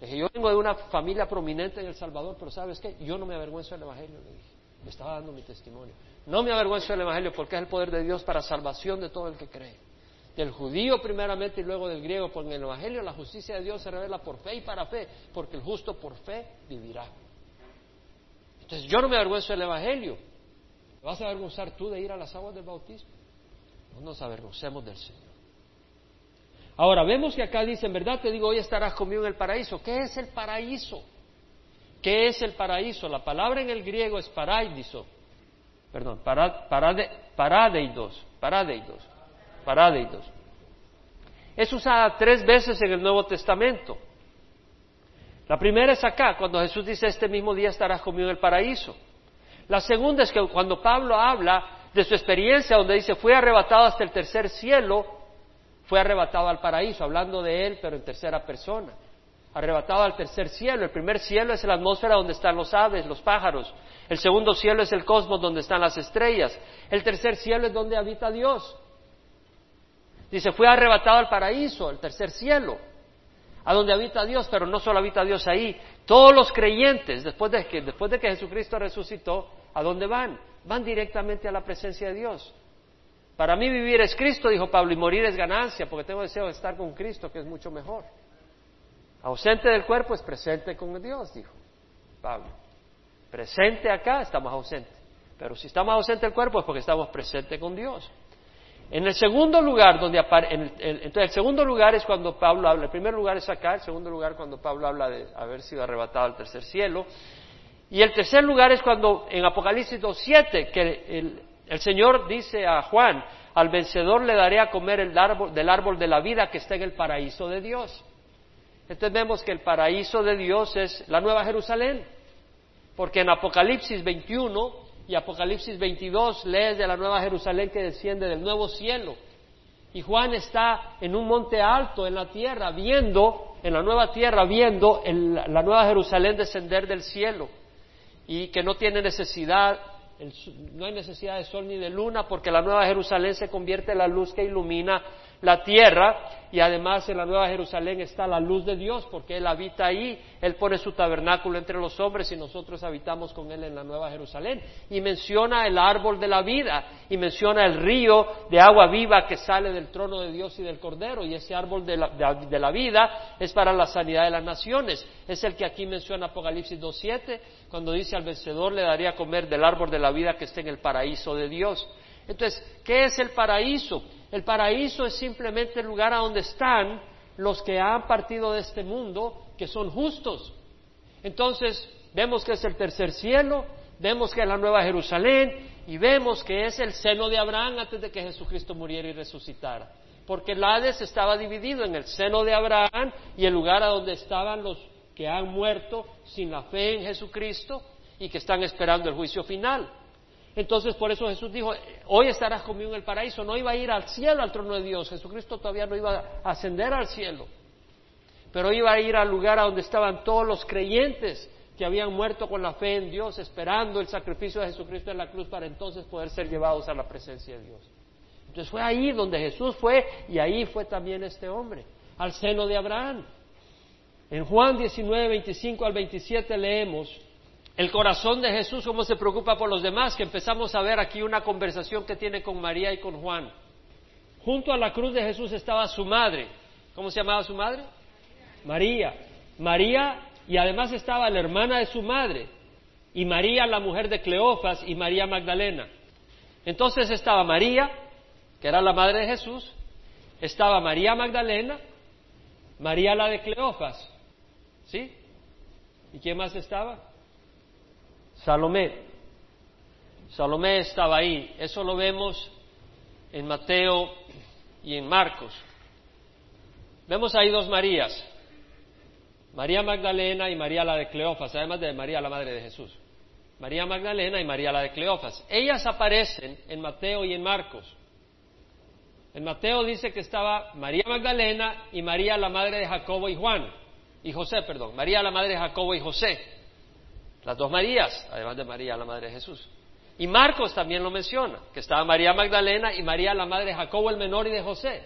Le dije, yo vengo de una familia prominente en El Salvador, pero ¿sabes qué? Yo no me avergüenzo del Evangelio, le dije. Me estaba dando mi testimonio. No me avergüenzo del Evangelio porque es el poder de Dios para salvación de todo el que cree. Del judío primeramente y luego del griego, porque en el Evangelio la justicia de Dios se revela por fe y para fe, porque el justo por fe vivirá. Entonces yo no me avergüenzo del Evangelio. ¿Te vas a avergonzar tú de ir a las aguas del bautismo? No nos avergoncemos del Señor. Ahora, vemos que acá dice, en verdad te digo, hoy estarás conmigo en el paraíso. ¿Qué es el paraíso? ¿Qué es el paraíso? La palabra en el griego es paraiso perdón, parade, paradeidos, paradeidos, paradeidos. es usada tres veces en el Nuevo Testamento. La primera es acá, cuando Jesús dice, este mismo día estarás conmigo en el paraíso. La segunda es que cuando Pablo habla de su experiencia, donde dice, fue arrebatado hasta el tercer cielo, fue arrebatado al paraíso, hablando de él, pero en tercera persona. Arrebatado al tercer cielo. El primer cielo es la atmósfera donde están los aves, los pájaros. El segundo cielo es el cosmos donde están las estrellas. El tercer cielo es donde habita Dios. Dice, fue arrebatado al paraíso, el tercer cielo, a donde habita Dios, pero no solo habita Dios ahí. Todos los creyentes, después de que, después de que Jesucristo resucitó, ¿a dónde van? Van directamente a la presencia de Dios. Para mí vivir es Cristo, dijo Pablo, y morir es ganancia, porque tengo deseo de estar con Cristo, que es mucho mejor. Ausente del cuerpo es presente con Dios, dijo Pablo. Presente acá estamos ausentes. Pero si estamos ausentes del cuerpo es porque estamos presentes con Dios. En el segundo lugar, donde entonces el segundo lugar es cuando Pablo habla, el primer lugar es acá, el segundo lugar cuando Pablo habla de haber sido arrebatado al tercer cielo, y el tercer lugar es cuando en Apocalipsis 2.7, que el, el, Señor dice a Juan, al vencedor le daré a comer el árbol, del árbol de la vida que está en el paraíso de Dios. Entonces vemos que el paraíso de Dios es la Nueva Jerusalén, porque en Apocalipsis 21 y Apocalipsis 22 lees de la Nueva Jerusalén que desciende del nuevo cielo. Y Juan está en un monte alto en la tierra, viendo, en la nueva tierra, viendo la Nueva Jerusalén descender del cielo. Y que no tiene necesidad, no hay necesidad de sol ni de luna, porque la Nueva Jerusalén se convierte en la luz que ilumina la tierra y además en la Nueva Jerusalén está la luz de Dios porque Él habita ahí, Él pone su tabernáculo entre los hombres y nosotros habitamos con Él en la Nueva Jerusalén. Y menciona el árbol de la vida y menciona el río de agua viva que sale del trono de Dios y del Cordero y ese árbol de la, de la vida es para la sanidad de las naciones. Es el que aquí menciona Apocalipsis 2.7 cuando dice al vencedor le daría comer del árbol de la vida que está en el paraíso de Dios. Entonces, ¿qué es el paraíso? El paraíso es simplemente el lugar a donde están los que han partido de este mundo, que son justos. Entonces, vemos que es el tercer cielo, vemos que es la nueva Jerusalén y vemos que es el seno de Abraham antes de que Jesucristo muriera y resucitara. Porque el Hades estaba dividido en el seno de Abraham y el lugar a donde estaban los que han muerto sin la fe en Jesucristo y que están esperando el juicio final. Entonces por eso Jesús dijo, hoy estarás conmigo en el paraíso, no iba a ir al cielo, al trono de Dios, Jesucristo todavía no iba a ascender al cielo, pero iba a ir al lugar a donde estaban todos los creyentes que habían muerto con la fe en Dios, esperando el sacrificio de Jesucristo en la cruz para entonces poder ser llevados a la presencia de Dios. Entonces fue ahí donde Jesús fue y ahí fue también este hombre, al seno de Abraham. En Juan 19, 25 al 27 leemos, el corazón de Jesús, cómo se preocupa por los demás, que empezamos a ver aquí una conversación que tiene con María y con Juan. Junto a la cruz de Jesús estaba su madre. ¿Cómo se llamaba su madre? María. María, y además estaba la hermana de su madre, y María, la mujer de Cleofas, y María Magdalena. Entonces estaba María, que era la madre de Jesús, estaba María Magdalena, María la de Cleofas, ¿sí? ¿Y quién más estaba? Salomé. Salomé estaba ahí. Eso lo vemos en Mateo y en Marcos. Vemos ahí dos Marías. María Magdalena y María la de Cleofas, además de María la madre de Jesús. María Magdalena y María la de Cleofas. Ellas aparecen en Mateo y en Marcos. En Mateo dice que estaba María Magdalena y María la madre de Jacobo y Juan, y José, perdón, María la madre de Jacobo y José. Las dos Marías, además de María, la madre de Jesús. Y Marcos también lo menciona, que estaba María Magdalena y María, la madre de Jacobo el menor y de José.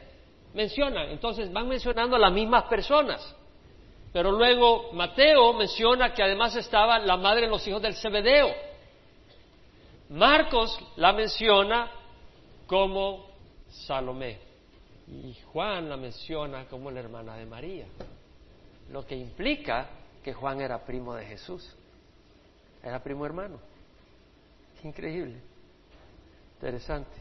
Mencionan, entonces van mencionando las mismas personas. Pero luego Mateo menciona que además estaba la madre de los hijos del Zebedeo. Marcos la menciona como Salomé. Y Juan la menciona como la hermana de María. Lo que implica que Juan era primo de Jesús. Era primo hermano. increíble. Interesante.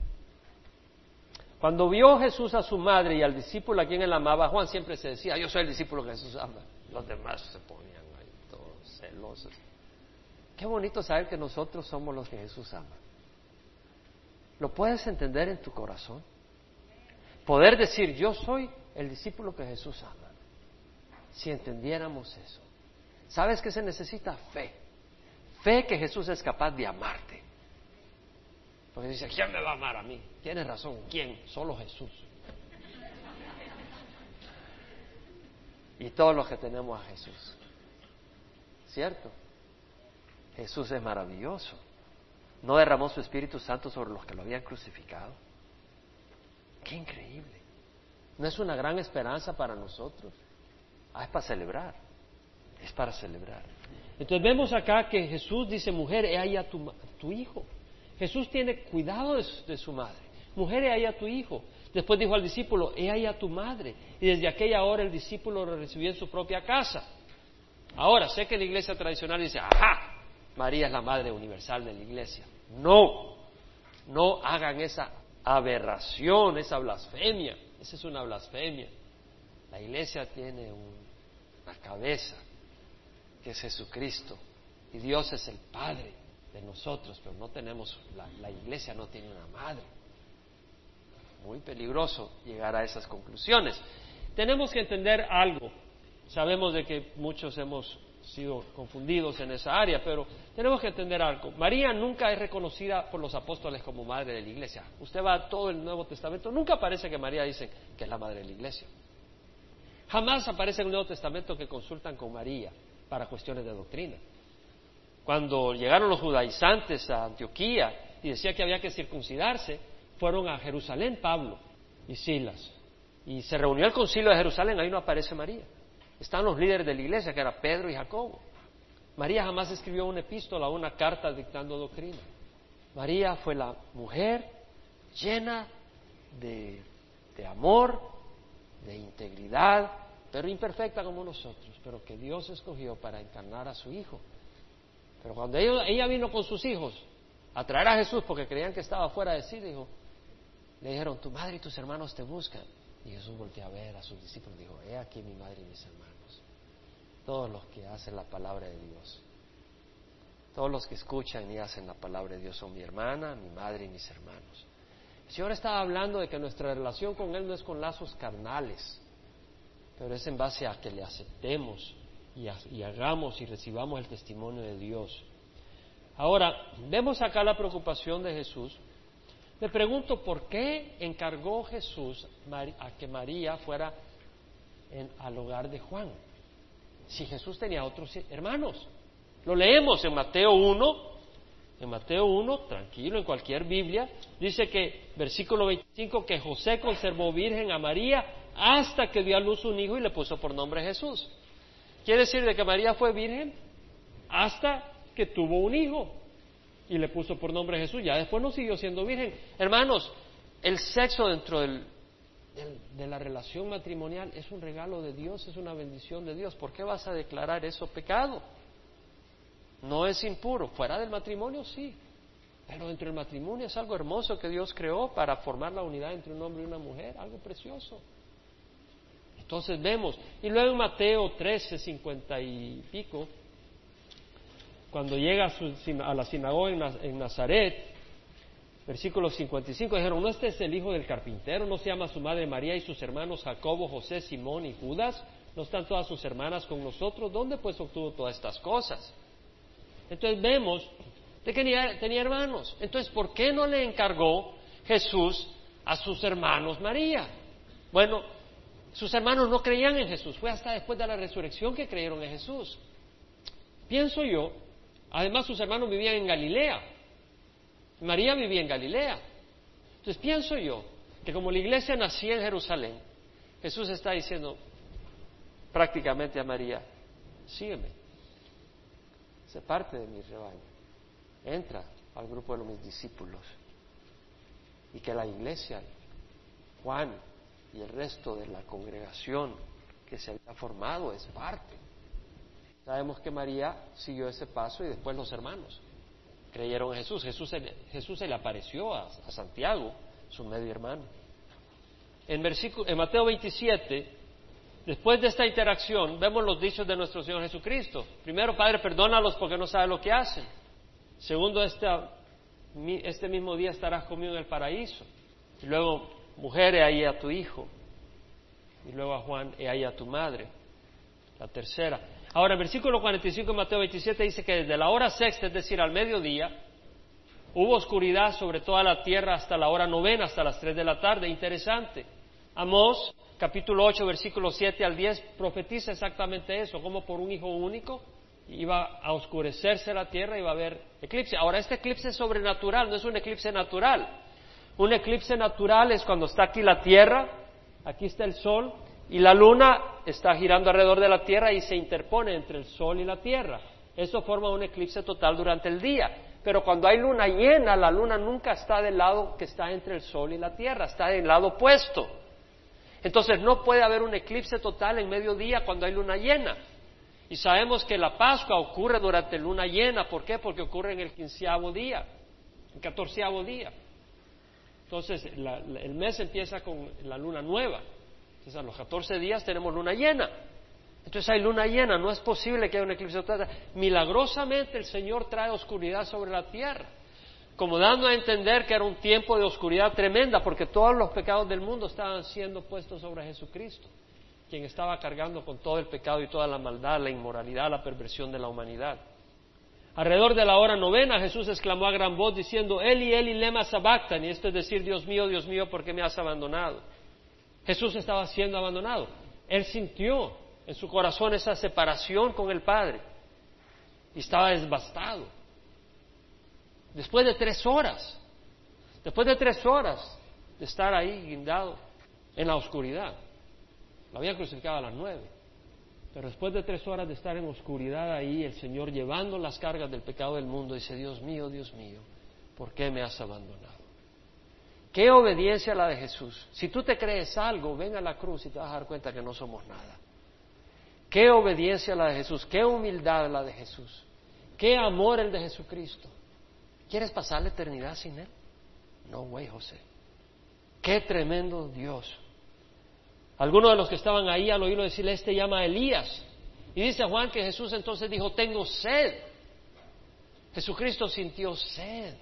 Cuando vio Jesús a su madre y al discípulo a quien él amaba, Juan siempre se decía, yo soy el discípulo que Jesús ama. Los demás se ponían ahí todos celosos. Qué bonito saber que nosotros somos los que Jesús ama. ¿Lo puedes entender en tu corazón? Poder decir, yo soy el discípulo que Jesús ama. Si entendiéramos eso. ¿Sabes qué se necesita? Fe. Fe que Jesús es capaz de amarte. Porque dice, ¿quién me va a amar a mí? Tienes razón, ¿quién? Solo Jesús. Y todos los que tenemos a Jesús. ¿Cierto? Jesús es maravilloso. No derramó su Espíritu Santo sobre los que lo habían crucificado. Qué increíble. No es una gran esperanza para nosotros. Ah, es para celebrar. Es para celebrar. Entonces vemos acá que Jesús dice, mujer, he ahí a tu, hijo. Jesús tiene cuidado de su, madre. Mujer, he ahí a tu hijo. Después dijo al discípulo, he ahí a tu madre. Y desde aquella hora el discípulo lo recibió en su propia casa. Ahora, sé que la iglesia tradicional dice, ajá, María es la madre universal de la iglesia. No, no hagan esa aberración, esa blasfemia. Esa es una blasfemia. La iglesia tiene una cabeza, que es Jesucristo, y Dios es el Padre de nosotros, pero no tenemos, la, la iglesia no tiene una madre. Muy peligroso llegar a esas conclusiones. Tenemos que entender algo. Sabemos de que muchos hemos sido confundidos en esa área, pero tenemos que entender algo. María nunca es reconocida por los apóstoles como madre de la iglesia. Usted va a todo el Nuevo Testamento, nunca aparece que María dice que es la madre de la iglesia. Jamás aparece en el Nuevo Testamento que consultan con María para cuestiones de doctrina. Cuando llegaron los judaizantes a Antioquía y decía que había que circuncidarse, fueron a Jerusalén Pablo y Silas. Y se reunió el concilio de Jerusalén, ahí no aparece María. Están los líderes de la iglesia, que era Pedro y Jacobo. María jamás escribió una epístola o una carta dictando doctrina. María fue la mujer llena de, de amor, de integridad, pero imperfecta como nosotros, pero que Dios escogió para encarnar a su Hijo. Pero cuando ella, vino con sus hijos a traer a Jesús porque creían que estaba fuera de sí, dijo, le dijeron, tu madre y tus hermanos te buscan. Y Jesús volteó a ver a sus discípulos dijo, he aquí mi madre y mis hermanos. Todos los que hacen la palabra de Dios. Todos los que escuchan y hacen la palabra de Dios son mi hermana, mi madre y mis hermanos. El Señor estaba hablando de que nuestra relación con Él no es con lazos carnales, pero es en base a que le aceptemos y, hagamos y recibamos el testimonio de Dios. Ahora, vemos acá la preocupación de Jesús me pregunto por qué encargó Jesús a que María fuera al hogar de Juan, si Jesús tenía otros hermanos. Lo leemos en Mateo 1, en Mateo 1, tranquilo, en cualquier Biblia, dice que, versículo 25, que José conservó virgen a María hasta que dio a luz un hijo y le puso por nombre Jesús. ¿Quiere decir de que María fue virgen hasta que tuvo un hijo? y le puso por nombre Jesús. Ya después no siguió siendo virgen. Hermanos, el sexo dentro de la relación matrimonial es un regalo de Dios, es una bendición de Dios. ¿Por qué vas a declarar eso pecado? No es impuro. Fuera del matrimonio sí. Pero dentro del matrimonio es algo hermoso que Dios creó para formar la unidad entre un hombre y una mujer, algo precioso. Entonces vemos, y luego en Mateo 13, 50 y pico, cuando llega a, la sinagoga en, Nazaret, versículo 55, dijeron, ¿no este es el hijo del carpintero? ¿No se llama su madre María y sus hermanos Jacobo, José, Simón y Judas? ¿No están todas sus hermanas con nosotros? ¿Dónde pues obtuvo todas estas cosas? Entonces vemos de que tenía hermanos. Entonces, ¿por qué no le encargó Jesús a sus hermanos María? Bueno, sus hermanos no creían en Jesús. Fue hasta después de la resurrección que creyeron en Jesús. Pienso yo Además, sus hermanos vivían en Galilea. María vivía en Galilea. Entonces pienso yo que como la iglesia nacía en Jerusalén, Jesús está diciendo prácticamente a María, sígueme, sé parte de mi rebaño, entra al grupo de mis discípulos y que la iglesia, Juan y el resto de la congregación que se había formado es parte Sabemos que María siguió ese paso y después los hermanos creyeron en Jesús. Jesús se, Jesús se le apareció a, Santiago, su medio hermano. En, versículo, en Mateo 27, después de esta interacción, vemos los dichos de nuestro Señor Jesucristo. Primero, Padre, perdónalos porque no saben lo que hacen. Segundo, este mismo día estarás conmigo en el paraíso. Y luego, mujeres, ahí a tu hijo. Y luego a Juan, he ahí a tu madre. La tercera. Ahora, el versículo 45 de Mateo 27 dice que desde la hora sexta, es decir, al mediodía, hubo oscuridad sobre toda la tierra hasta la hora novena, hasta las tres de la tarde. Interesante. Amós, capítulo 8, versículo 7 al 10, profetiza exactamente eso, como por un hijo único iba a oscurecerse la tierra y iba a haber eclipse. Ahora, este eclipse es sobrenatural, no es un eclipse natural. Un eclipse natural es cuando está aquí la tierra, aquí está el sol, y la luna está girando alrededor de la tierra y se interpone entre el sol y la tierra. Eso forma un eclipse total durante el día. Pero cuando hay luna llena, la luna nunca está del lado que está entre el sol y la tierra, está del lado opuesto. Entonces no puede haber un eclipse total en mediodía cuando hay luna llena. Y sabemos que la Pascua ocurre durante luna llena. ¿Por qué? Porque ocurre en el quinceavo día, el catorceavo día. Entonces, el mes empieza con la luna nueva. Entonces, a los catorce días tenemos luna llena. Entonces hay luna llena, no es posible que haya un eclipse total. Milagrosamente el Señor trae oscuridad sobre la tierra, como dando a entender que era un tiempo de oscuridad tremenda, porque todos los pecados del mundo estaban siendo puestos sobre Jesucristo quien estaba cargando con todo el pecado y toda la maldad, la inmoralidad, la perversión de la humanidad. Alrededor de la hora novena Jesús exclamó a gran voz diciendo, Eli, Eli, lema sabactani, esto es decir, Dios mío, Dios mío, ¿por qué me has abandonado? Jesús estaba siendo abandonado. Él sintió en su corazón esa separación con el Padre y estaba desbastado. Después de tres horas, después de tres horas de estar ahí guindado en la oscuridad, lo habían crucificado a las nueve. Pero después de tres horas de estar en oscuridad ahí, el Señor llevando las cargas del pecado del mundo, dice, Dios mío, Dios mío, ¿por qué me has abandonado? ¿Qué obediencia la de Jesús? Si tú te crees algo, ven a la cruz y te vas a dar cuenta que no somos nada. ¿Qué obediencia la de Jesús? ¿Qué humildad la de Jesús? ¿Qué amor el de Jesucristo? ¿Quieres pasar la eternidad sin Él? No, güey, José. Qué tremendo Dios. Algunos de los que estaban ahí al oírlo decirle, este llama a Elías. Y dice Juan que Jesús entonces dijo, tengo sed. Jesucristo sintió sed.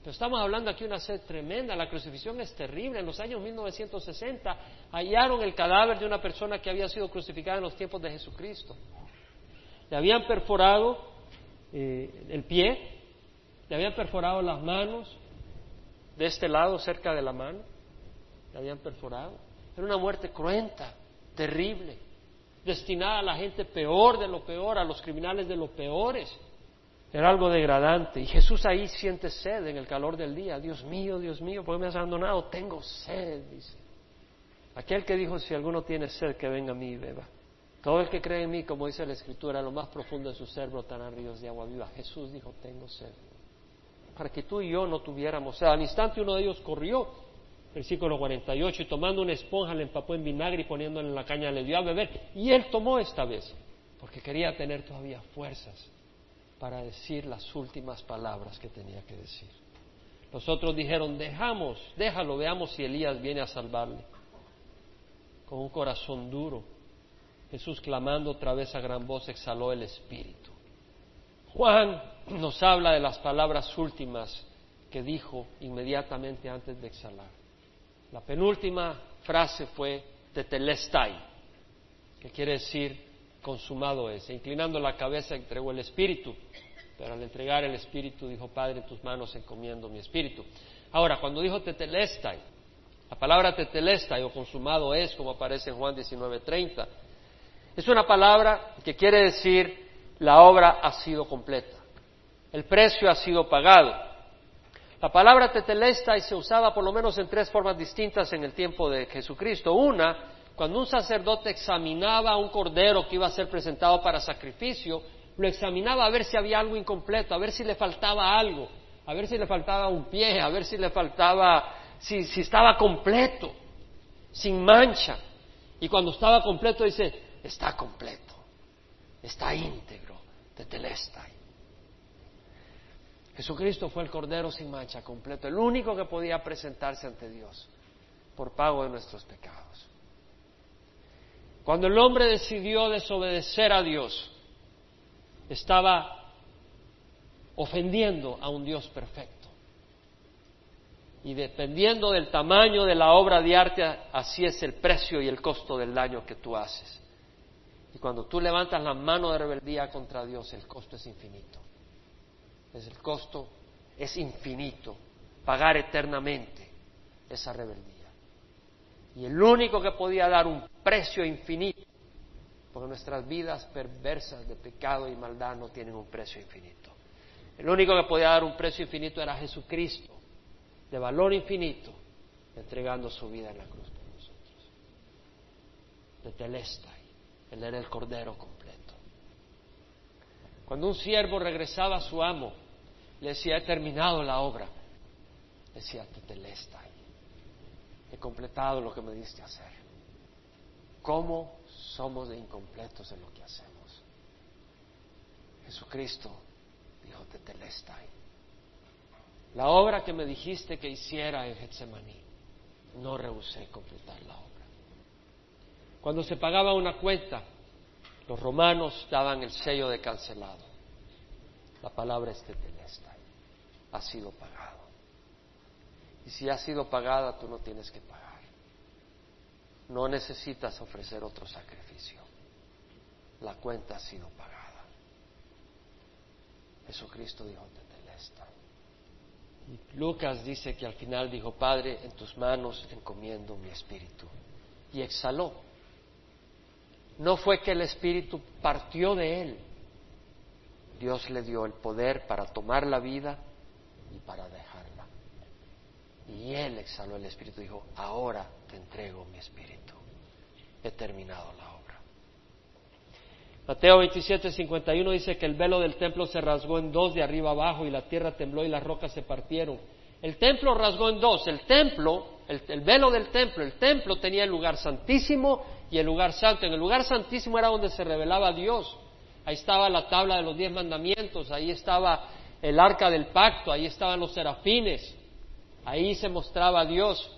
Pero estamos hablando aquí de una sed tremenda. La crucifixión es terrible. En los años 1960 hallaron el cadáver de una persona que había sido crucificada en los tiempos de Jesucristo. Le habían perforado eh, el pie, le habían perforado las manos, de este lado, cerca de la mano, le habían perforado. Era una muerte cruenta, terrible, destinada a la gente peor de lo peor, a los criminales de lo peores. Era algo degradante. Y Jesús ahí siente sed en el calor del día. Dios mío, Dios mío, ¿por qué me has abandonado? Tengo sed, dice. Aquel que dijo, si alguno tiene sed, que venga a mí y beba. Todo el que cree en mí, como dice la Escritura, lo más profundo de su ser brotarán ríos de agua viva. Jesús dijo, tengo sed. Para que tú y yo no tuviéramos sed. Al instante uno de ellos corrió versículo 48, y tomando una esponja le empapó en vinagre y poniéndola en la caña le dio a beber. Y él tomó esta vez, porque quería tener todavía fuerzas para decir las últimas palabras que tenía que decir. Los otros dijeron, dejamos, déjalo, veamos si Elías viene a salvarle. Con un corazón duro, Jesús clamando otra vez a gran voz, exhaló el Espíritu. Juan nos habla de las palabras últimas que dijo inmediatamente antes de exhalar. La penúltima frase fue tetelestai, que quiere decir consumado es. Inclinando la cabeza entregó el espíritu, pero al entregar el espíritu dijo, Padre, en tus manos encomiendo mi espíritu. Ahora, cuando dijo tetelestai, la palabra tetelestai o consumado es, como aparece en Juan 19:30, es una palabra que quiere decir la obra ha sido completa, el precio ha sido pagado. La palabra tetelestai se usaba por lo menos en tres formas distintas en el tiempo de Jesucristo. Una, cuando un sacerdote examinaba un cordero que iba a ser presentado para sacrificio, lo examinaba a ver si había algo incompleto, a ver si le faltaba algo, a ver si le faltaba un pie, a ver si le faltaba, si, si estaba completo, sin mancha. Y cuando estaba completo dice, está completo, está íntegro, tetelestai. Jesucristo fue el Cordero sin mancha completo, el único que podía presentarse ante Dios por pago de nuestros pecados. Cuando el hombre decidió desobedecer a Dios, estaba ofendiendo a un Dios perfecto. Y dependiendo del tamaño de la obra de arte, así es el precio y el costo del daño que tú haces. Y cuando tú levantas la mano de rebeldía contra Dios, el costo es infinito. Es el costo es infinito. Pagar eternamente esa rebeldía. Y el único que podía dar un precio infinito, porque nuestras vidas perversas de pecado y maldad no tienen un precio infinito. El único que podía dar un precio infinito era Jesucristo, de valor infinito, entregando su vida en la cruz por nosotros. De Telestai, él era el cordero completo. Cuando un siervo regresaba a su amo, le decía, he terminado la obra. Decía, Tetelestai he completado lo que me diste hacer. ¿Cómo somos de incompletos en lo que hacemos? Jesucristo dijo, Tetelestai. La obra que me dijiste que hiciera en Getsemaní, no rehusé completar la obra. Cuando se pagaba una cuenta, los romanos daban el sello de cancelado. La palabra es Tetelestai. Ha sido pagado. Y si ha sido pagada, tú no tienes que pagar. No necesitas ofrecer otro sacrificio. La cuenta ha sido pagada. Jesucristo dijo, Tetelesta. Y Lucas dice que al final dijo, Padre, en tus manos encomiendo mi espíritu. Y exhaló. No fue que el espíritu partió de él. Dios le dio el poder para tomar la vida y para dejar y él exhaló el espíritu y dijo, ahora te entrego mi espíritu. He terminado la obra. Mateo 27, 51 dice que el velo del templo se rasgó en dos de arriba abajo y la tierra tembló y las rocas se partieron. El templo rasgó en dos. El templo, el velo del templo, el templo tenía el lugar santísimo y el lugar santo. En el lugar santísimo era donde se revelaba Dios. Ahí estaba la tabla de los diez mandamientos, ahí estaba el arca del pacto, ahí estaban los serafines. Ahí se mostraba Dios.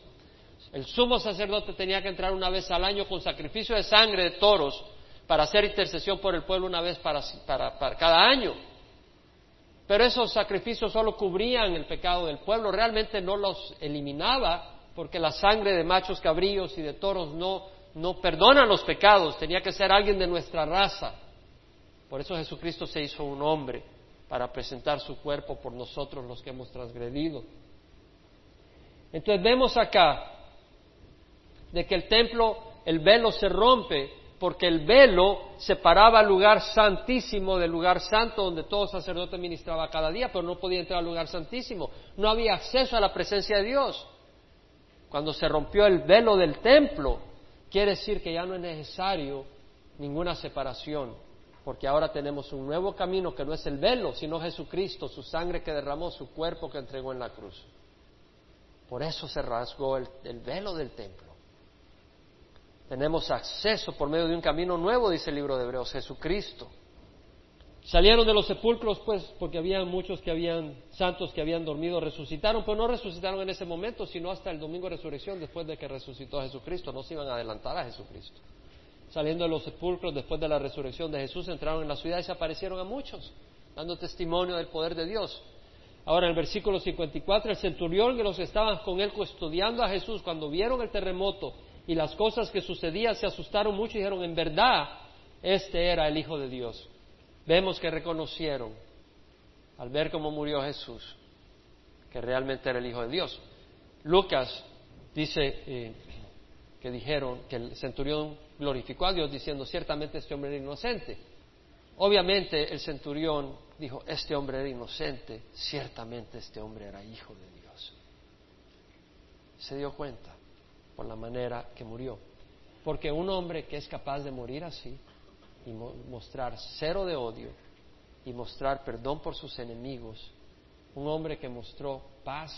El sumo sacerdote tenía que entrar una vez al año con sacrificio de sangre de toros para hacer intercesión por el pueblo una vez para, cada año. Pero esos sacrificios solo cubrían el pecado del pueblo, realmente no los eliminaba, porque la sangre de machos cabríos y de toros no, no perdona los pecados, tenía que ser alguien de nuestra raza. Por eso Jesucristo se hizo un hombre, para presentar su cuerpo por nosotros los que hemos transgredido. Entonces vemos acá de que el templo, el velo se rompe porque el velo separaba el lugar santísimo del lugar santo donde todo sacerdote ministraba cada día, pero no podía entrar al lugar santísimo. No había acceso a la presencia de Dios. Cuando se rompió el velo del templo, quiere decir que ya no es necesario ninguna separación, porque ahora tenemos un nuevo camino que no es el velo, sino Jesucristo, su sangre que derramó, su cuerpo que entregó en la cruz. Por eso se rasgó el, velo del templo. Tenemos acceso por medio de un camino nuevo, dice el libro de Hebreos, Jesucristo. Salieron de los sepulcros, pues, porque había muchos que habían, santos que habían dormido, resucitaron, pero no resucitaron en ese momento, sino hasta el domingo de resurrección, después de que resucitó Jesucristo, no se iban a adelantar a Jesucristo. Saliendo de los sepulcros, después de la resurrección de Jesús, entraron en la ciudad y se aparecieron a muchos, dando testimonio del poder de Dios. Ahora en el versículo 54, el centurión y los que estaban con él custodiando a Jesús, cuando vieron el terremoto y las cosas que sucedían, se asustaron mucho y dijeron, en verdad, este era el Hijo de Dios. Vemos que reconocieron, al ver cómo murió Jesús, que realmente era el Hijo de Dios. Lucas dice eh, que dijeron que el centurión glorificó a Dios diciendo, ciertamente este hombre era inocente. Obviamente el centurión dijo, este hombre era inocente, ciertamente este hombre era hijo de Dios. Se dio cuenta por la manera que murió. Porque un hombre que es capaz de morir así y mostrar cero de odio y mostrar perdón por sus enemigos, un hombre que mostró paz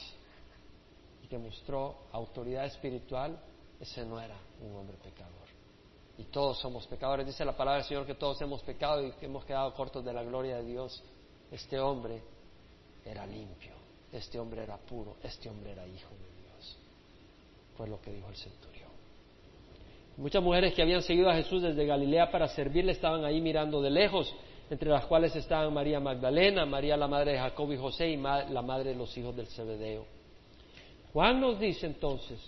y que mostró autoridad espiritual, ese no era un hombre pecador y todos somos pecadores. Dice la palabra del Señor que todos hemos pecado y que hemos quedado cortos de la gloria de Dios. Este hombre era limpio, este hombre era puro, este hombre era hijo de Dios. Fue lo que dijo el centurión. Muchas mujeres que habían seguido a Jesús desde Galilea para servirle estaban ahí mirando de lejos, entre las cuales estaban María Magdalena, María la madre de Jacob y José y la madre de los hijos del Zebedeo. Juan nos dice entonces,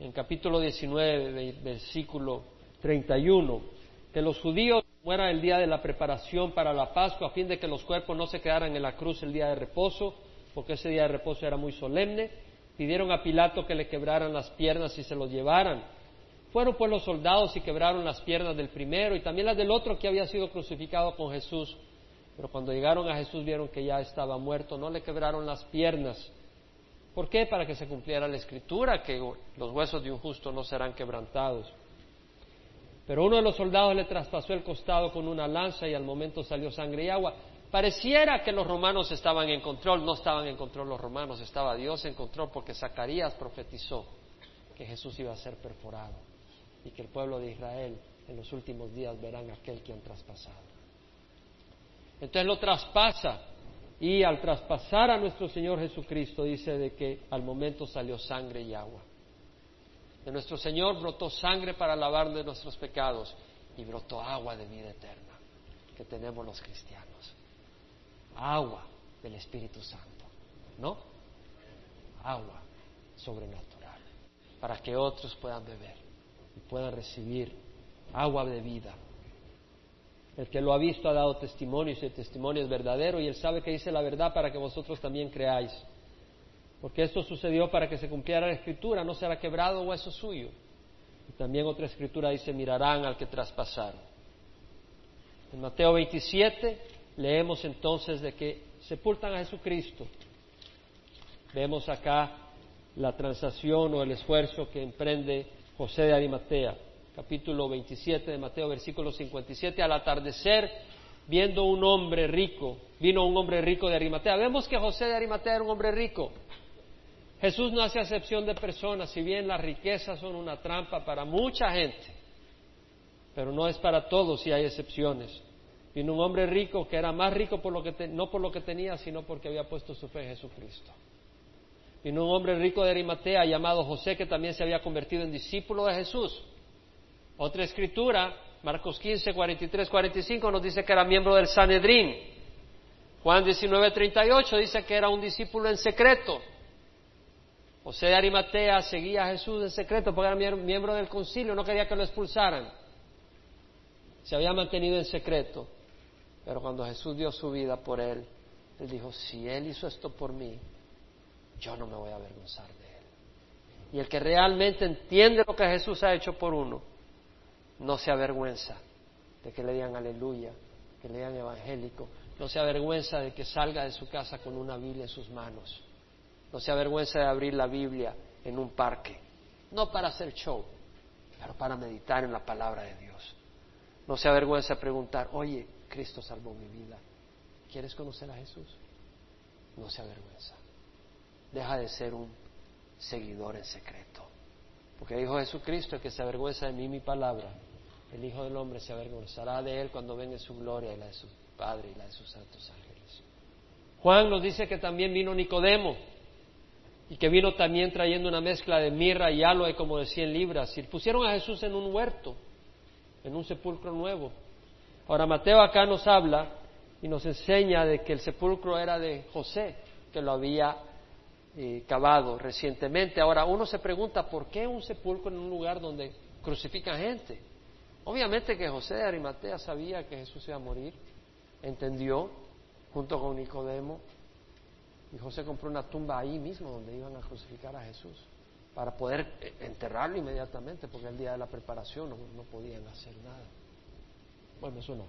en capítulo 19, versículo 31, que los judíos mueran el día de la preparación para la Pascua a fin de que los cuerpos no se quedaran en la cruz el día de reposo, porque ese día de reposo era muy solemne. Pidieron a Pilato que le quebraran las piernas y se los llevaran. Fueron pues los soldados y quebraron las piernas del primero y también las del otro que había sido crucificado con Jesús. Pero cuando llegaron a Jesús vieron que ya estaba muerto, no le quebraron las piernas. ¿Por qué? Para que se cumpliera la escritura, que los huesos de un justo no serán quebrantados. Pero uno de los soldados le traspasó el costado con una lanza y al momento salió sangre y agua. Pareciera que los romanos estaban en control, no estaban en control los romanos, estaba Dios en control porque Zacarías profetizó que Jesús iba a ser perforado y que el pueblo de Israel en los últimos días verán aquel que han traspasado. Entonces lo traspasa y al traspasar a nuestro Señor Jesucristo dice de que al momento salió sangre y agua. De nuestro Señor brotó sangre para lavar de nuestros pecados y brotó agua de vida eterna que tenemos los cristianos. Agua del Espíritu Santo, ¿no? Agua sobrenatural para que otros puedan beber y puedan recibir agua de vida. El que lo ha visto ha dado testimonio y ese testimonio es verdadero y él sabe que dice la verdad para que vosotros también creáis. Porque esto sucedió para que se cumpliera la escritura, no será quebrado hueso suyo. Y también otra escritura dice, mirarán al que traspasaron. En Mateo 27 leemos entonces de que sepultan a Jesucristo. Vemos acá la transacción o el esfuerzo que emprende José de Arimatea, capítulo 27 de Mateo, versículo 57, al atardecer, viendo un hombre rico, vino un hombre rico de Arimatea. Vemos que José de Arimatea era un hombre rico. Jesús no hace acepción de personas, si bien las riquezas son una trampa para mucha gente, pero no es para todos si hay excepciones. Vino un hombre rico que era más rico no por lo que tenía, sino porque había puesto su fe en Jesucristo. Vino un hombre rico de Arimatea llamado José que también se había convertido en discípulo de Jesús. Otra escritura, Marcos 15, 43, 45, nos dice que era miembro del Sanedrín. Juan 19, 38 dice que era un discípulo en secreto. José de Arimatea seguía a Jesús en secreto porque era miembro del concilio, no quería que lo expulsaran. Se había mantenido en secreto. Pero cuando Jesús dio su vida por él, él dijo, si él hizo esto por mí, yo no me voy a avergonzar de él. Y el que realmente entiende lo que Jesús ha hecho por uno, no se avergüenza de que le digan aleluya, que le digan evangélico, no se avergüenza de que salga de su casa con una Biblia en sus manos no se avergüenza de abrir la Biblia en un parque, no para hacer show, pero para meditar en la palabra de Dios. No se avergüenza de preguntar, oye, Cristo salvó mi vida, ¿quieres conocer a Jesús? No se avergüenza. Deja de ser un seguidor en secreto. Porque dijo Jesucristo que se avergüenza de mí mi palabra. El Hijo del Hombre se avergonzará de él cuando venga su gloria y la de su Padre y la de sus santos ángeles. Juan nos dice que también vino Nicodemo y que vino también trayendo una mezcla de mirra y aloe como de cien libras. Y pusieron a Jesús en un huerto, en un sepulcro nuevo. Ahora Mateo acá nos habla y nos enseña de que el sepulcro era de José, que lo había eh, cavado recientemente. Ahora uno se pregunta, ¿por qué un sepulcro en un lugar donde crucifican gente? Obviamente que José de Arimatea sabía que Jesús iba a morir, entendió, junto con Nicodemo, y José compró una tumba ahí mismo donde iban a crucificar a Jesús para poder eh, enterrarlo inmediatamente, porque el día de la preparación no, podían hacer nada. Bueno, es un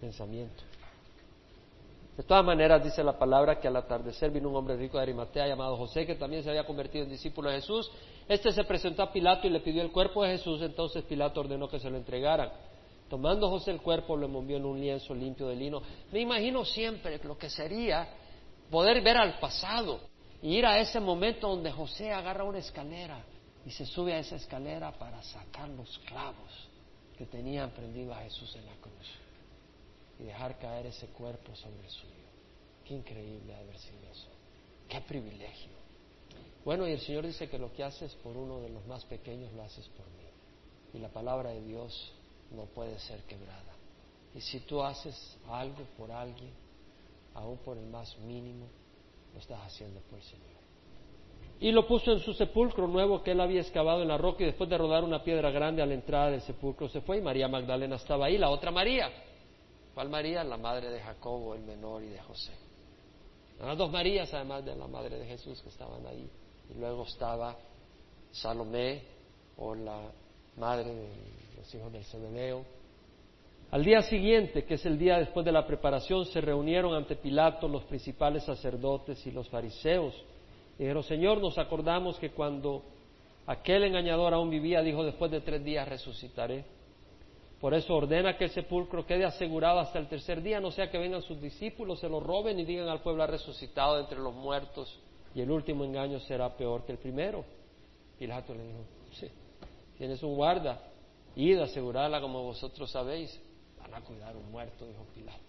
pensamiento. De todas maneras, dice la palabra que al atardecer vino un hombre rico de Arimatea llamado José, que también se había convertido en discípulo de Jesús. Este se presentó a Pilato y le pidió el cuerpo de Jesús, entonces Pilato ordenó que se lo entregaran. Tomando José el cuerpo, lo envolvió en un lienzo limpio de lino. Me imagino siempre lo que sería poder ver al pasado y ir a ese momento donde José agarra una escalera y se sube a esa escalera para sacar los clavos que tenían prendido a Jesús en la cruz y dejar caer ese cuerpo sobre el suyo. Qué increíble haber sido eso. Qué privilegio. Bueno, y el Señor dice que lo que haces por uno de los más pequeños lo haces por mí. Y la palabra de Dios no puede ser quebrada. Y si tú haces algo por alguien, aún por el más mínimo, lo estás haciendo por el Señor. y lo puso en su sepulcro nuevo que él había excavado en la roca y después de rodar una piedra grande a la entrada del sepulcro se fue y María Magdalena estaba ahí, la otra María. ¿Cuál María? La madre de Jacobo, el menor, y de José. Las dos Marías, además de la madre de Jesús, que estaban ahí. Y luego estaba Salomé, o la madre de los hijos del Zebedeo. Al día siguiente, que es el día después de la preparación, se reunieron ante Pilato los principales sacerdotes y los fariseos y dijeron, Señor, nos acordamos que cuando aquel engañador aún vivía, dijo, después de tres días resucitaré. Por eso ordena que el sepulcro quede asegurado hasta el tercer día, no sea que vengan sus discípulos, se lo roben y digan al pueblo ha resucitado entre los muertos y el último engaño será peor que el primero. Pilato le dijo, sí, tienes un guarda, id asegurarla como vosotros sabéis. Van a cuidar un muerto, dijo Pilato.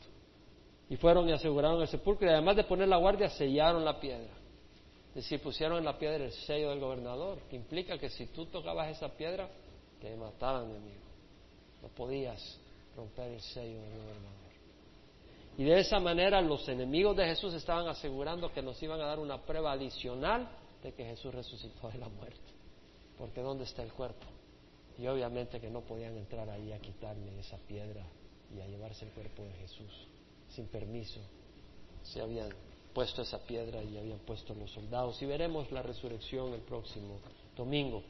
Y fueron y aseguraron el sepulcro y además de poner la guardia sellaron la piedra. Es decir, pusieron en la piedra el sello del gobernador, que implica que si tú tocabas esa piedra, te mataban, amigo. No podías romper el sello del gobernador. Y de esa manera los enemigos de Jesús estaban asegurando que nos iban a dar una prueba adicional de que Jesús resucitó de la muerte. Porque ¿dónde está el cuerpo? Y obviamente que no podían entrar ahí a quitarle esa piedra y a llevarse el cuerpo de Jesús sin permiso. Se habían puesto esa piedra y habían puesto los soldados. Y veremos la resurrección el próximo domingo.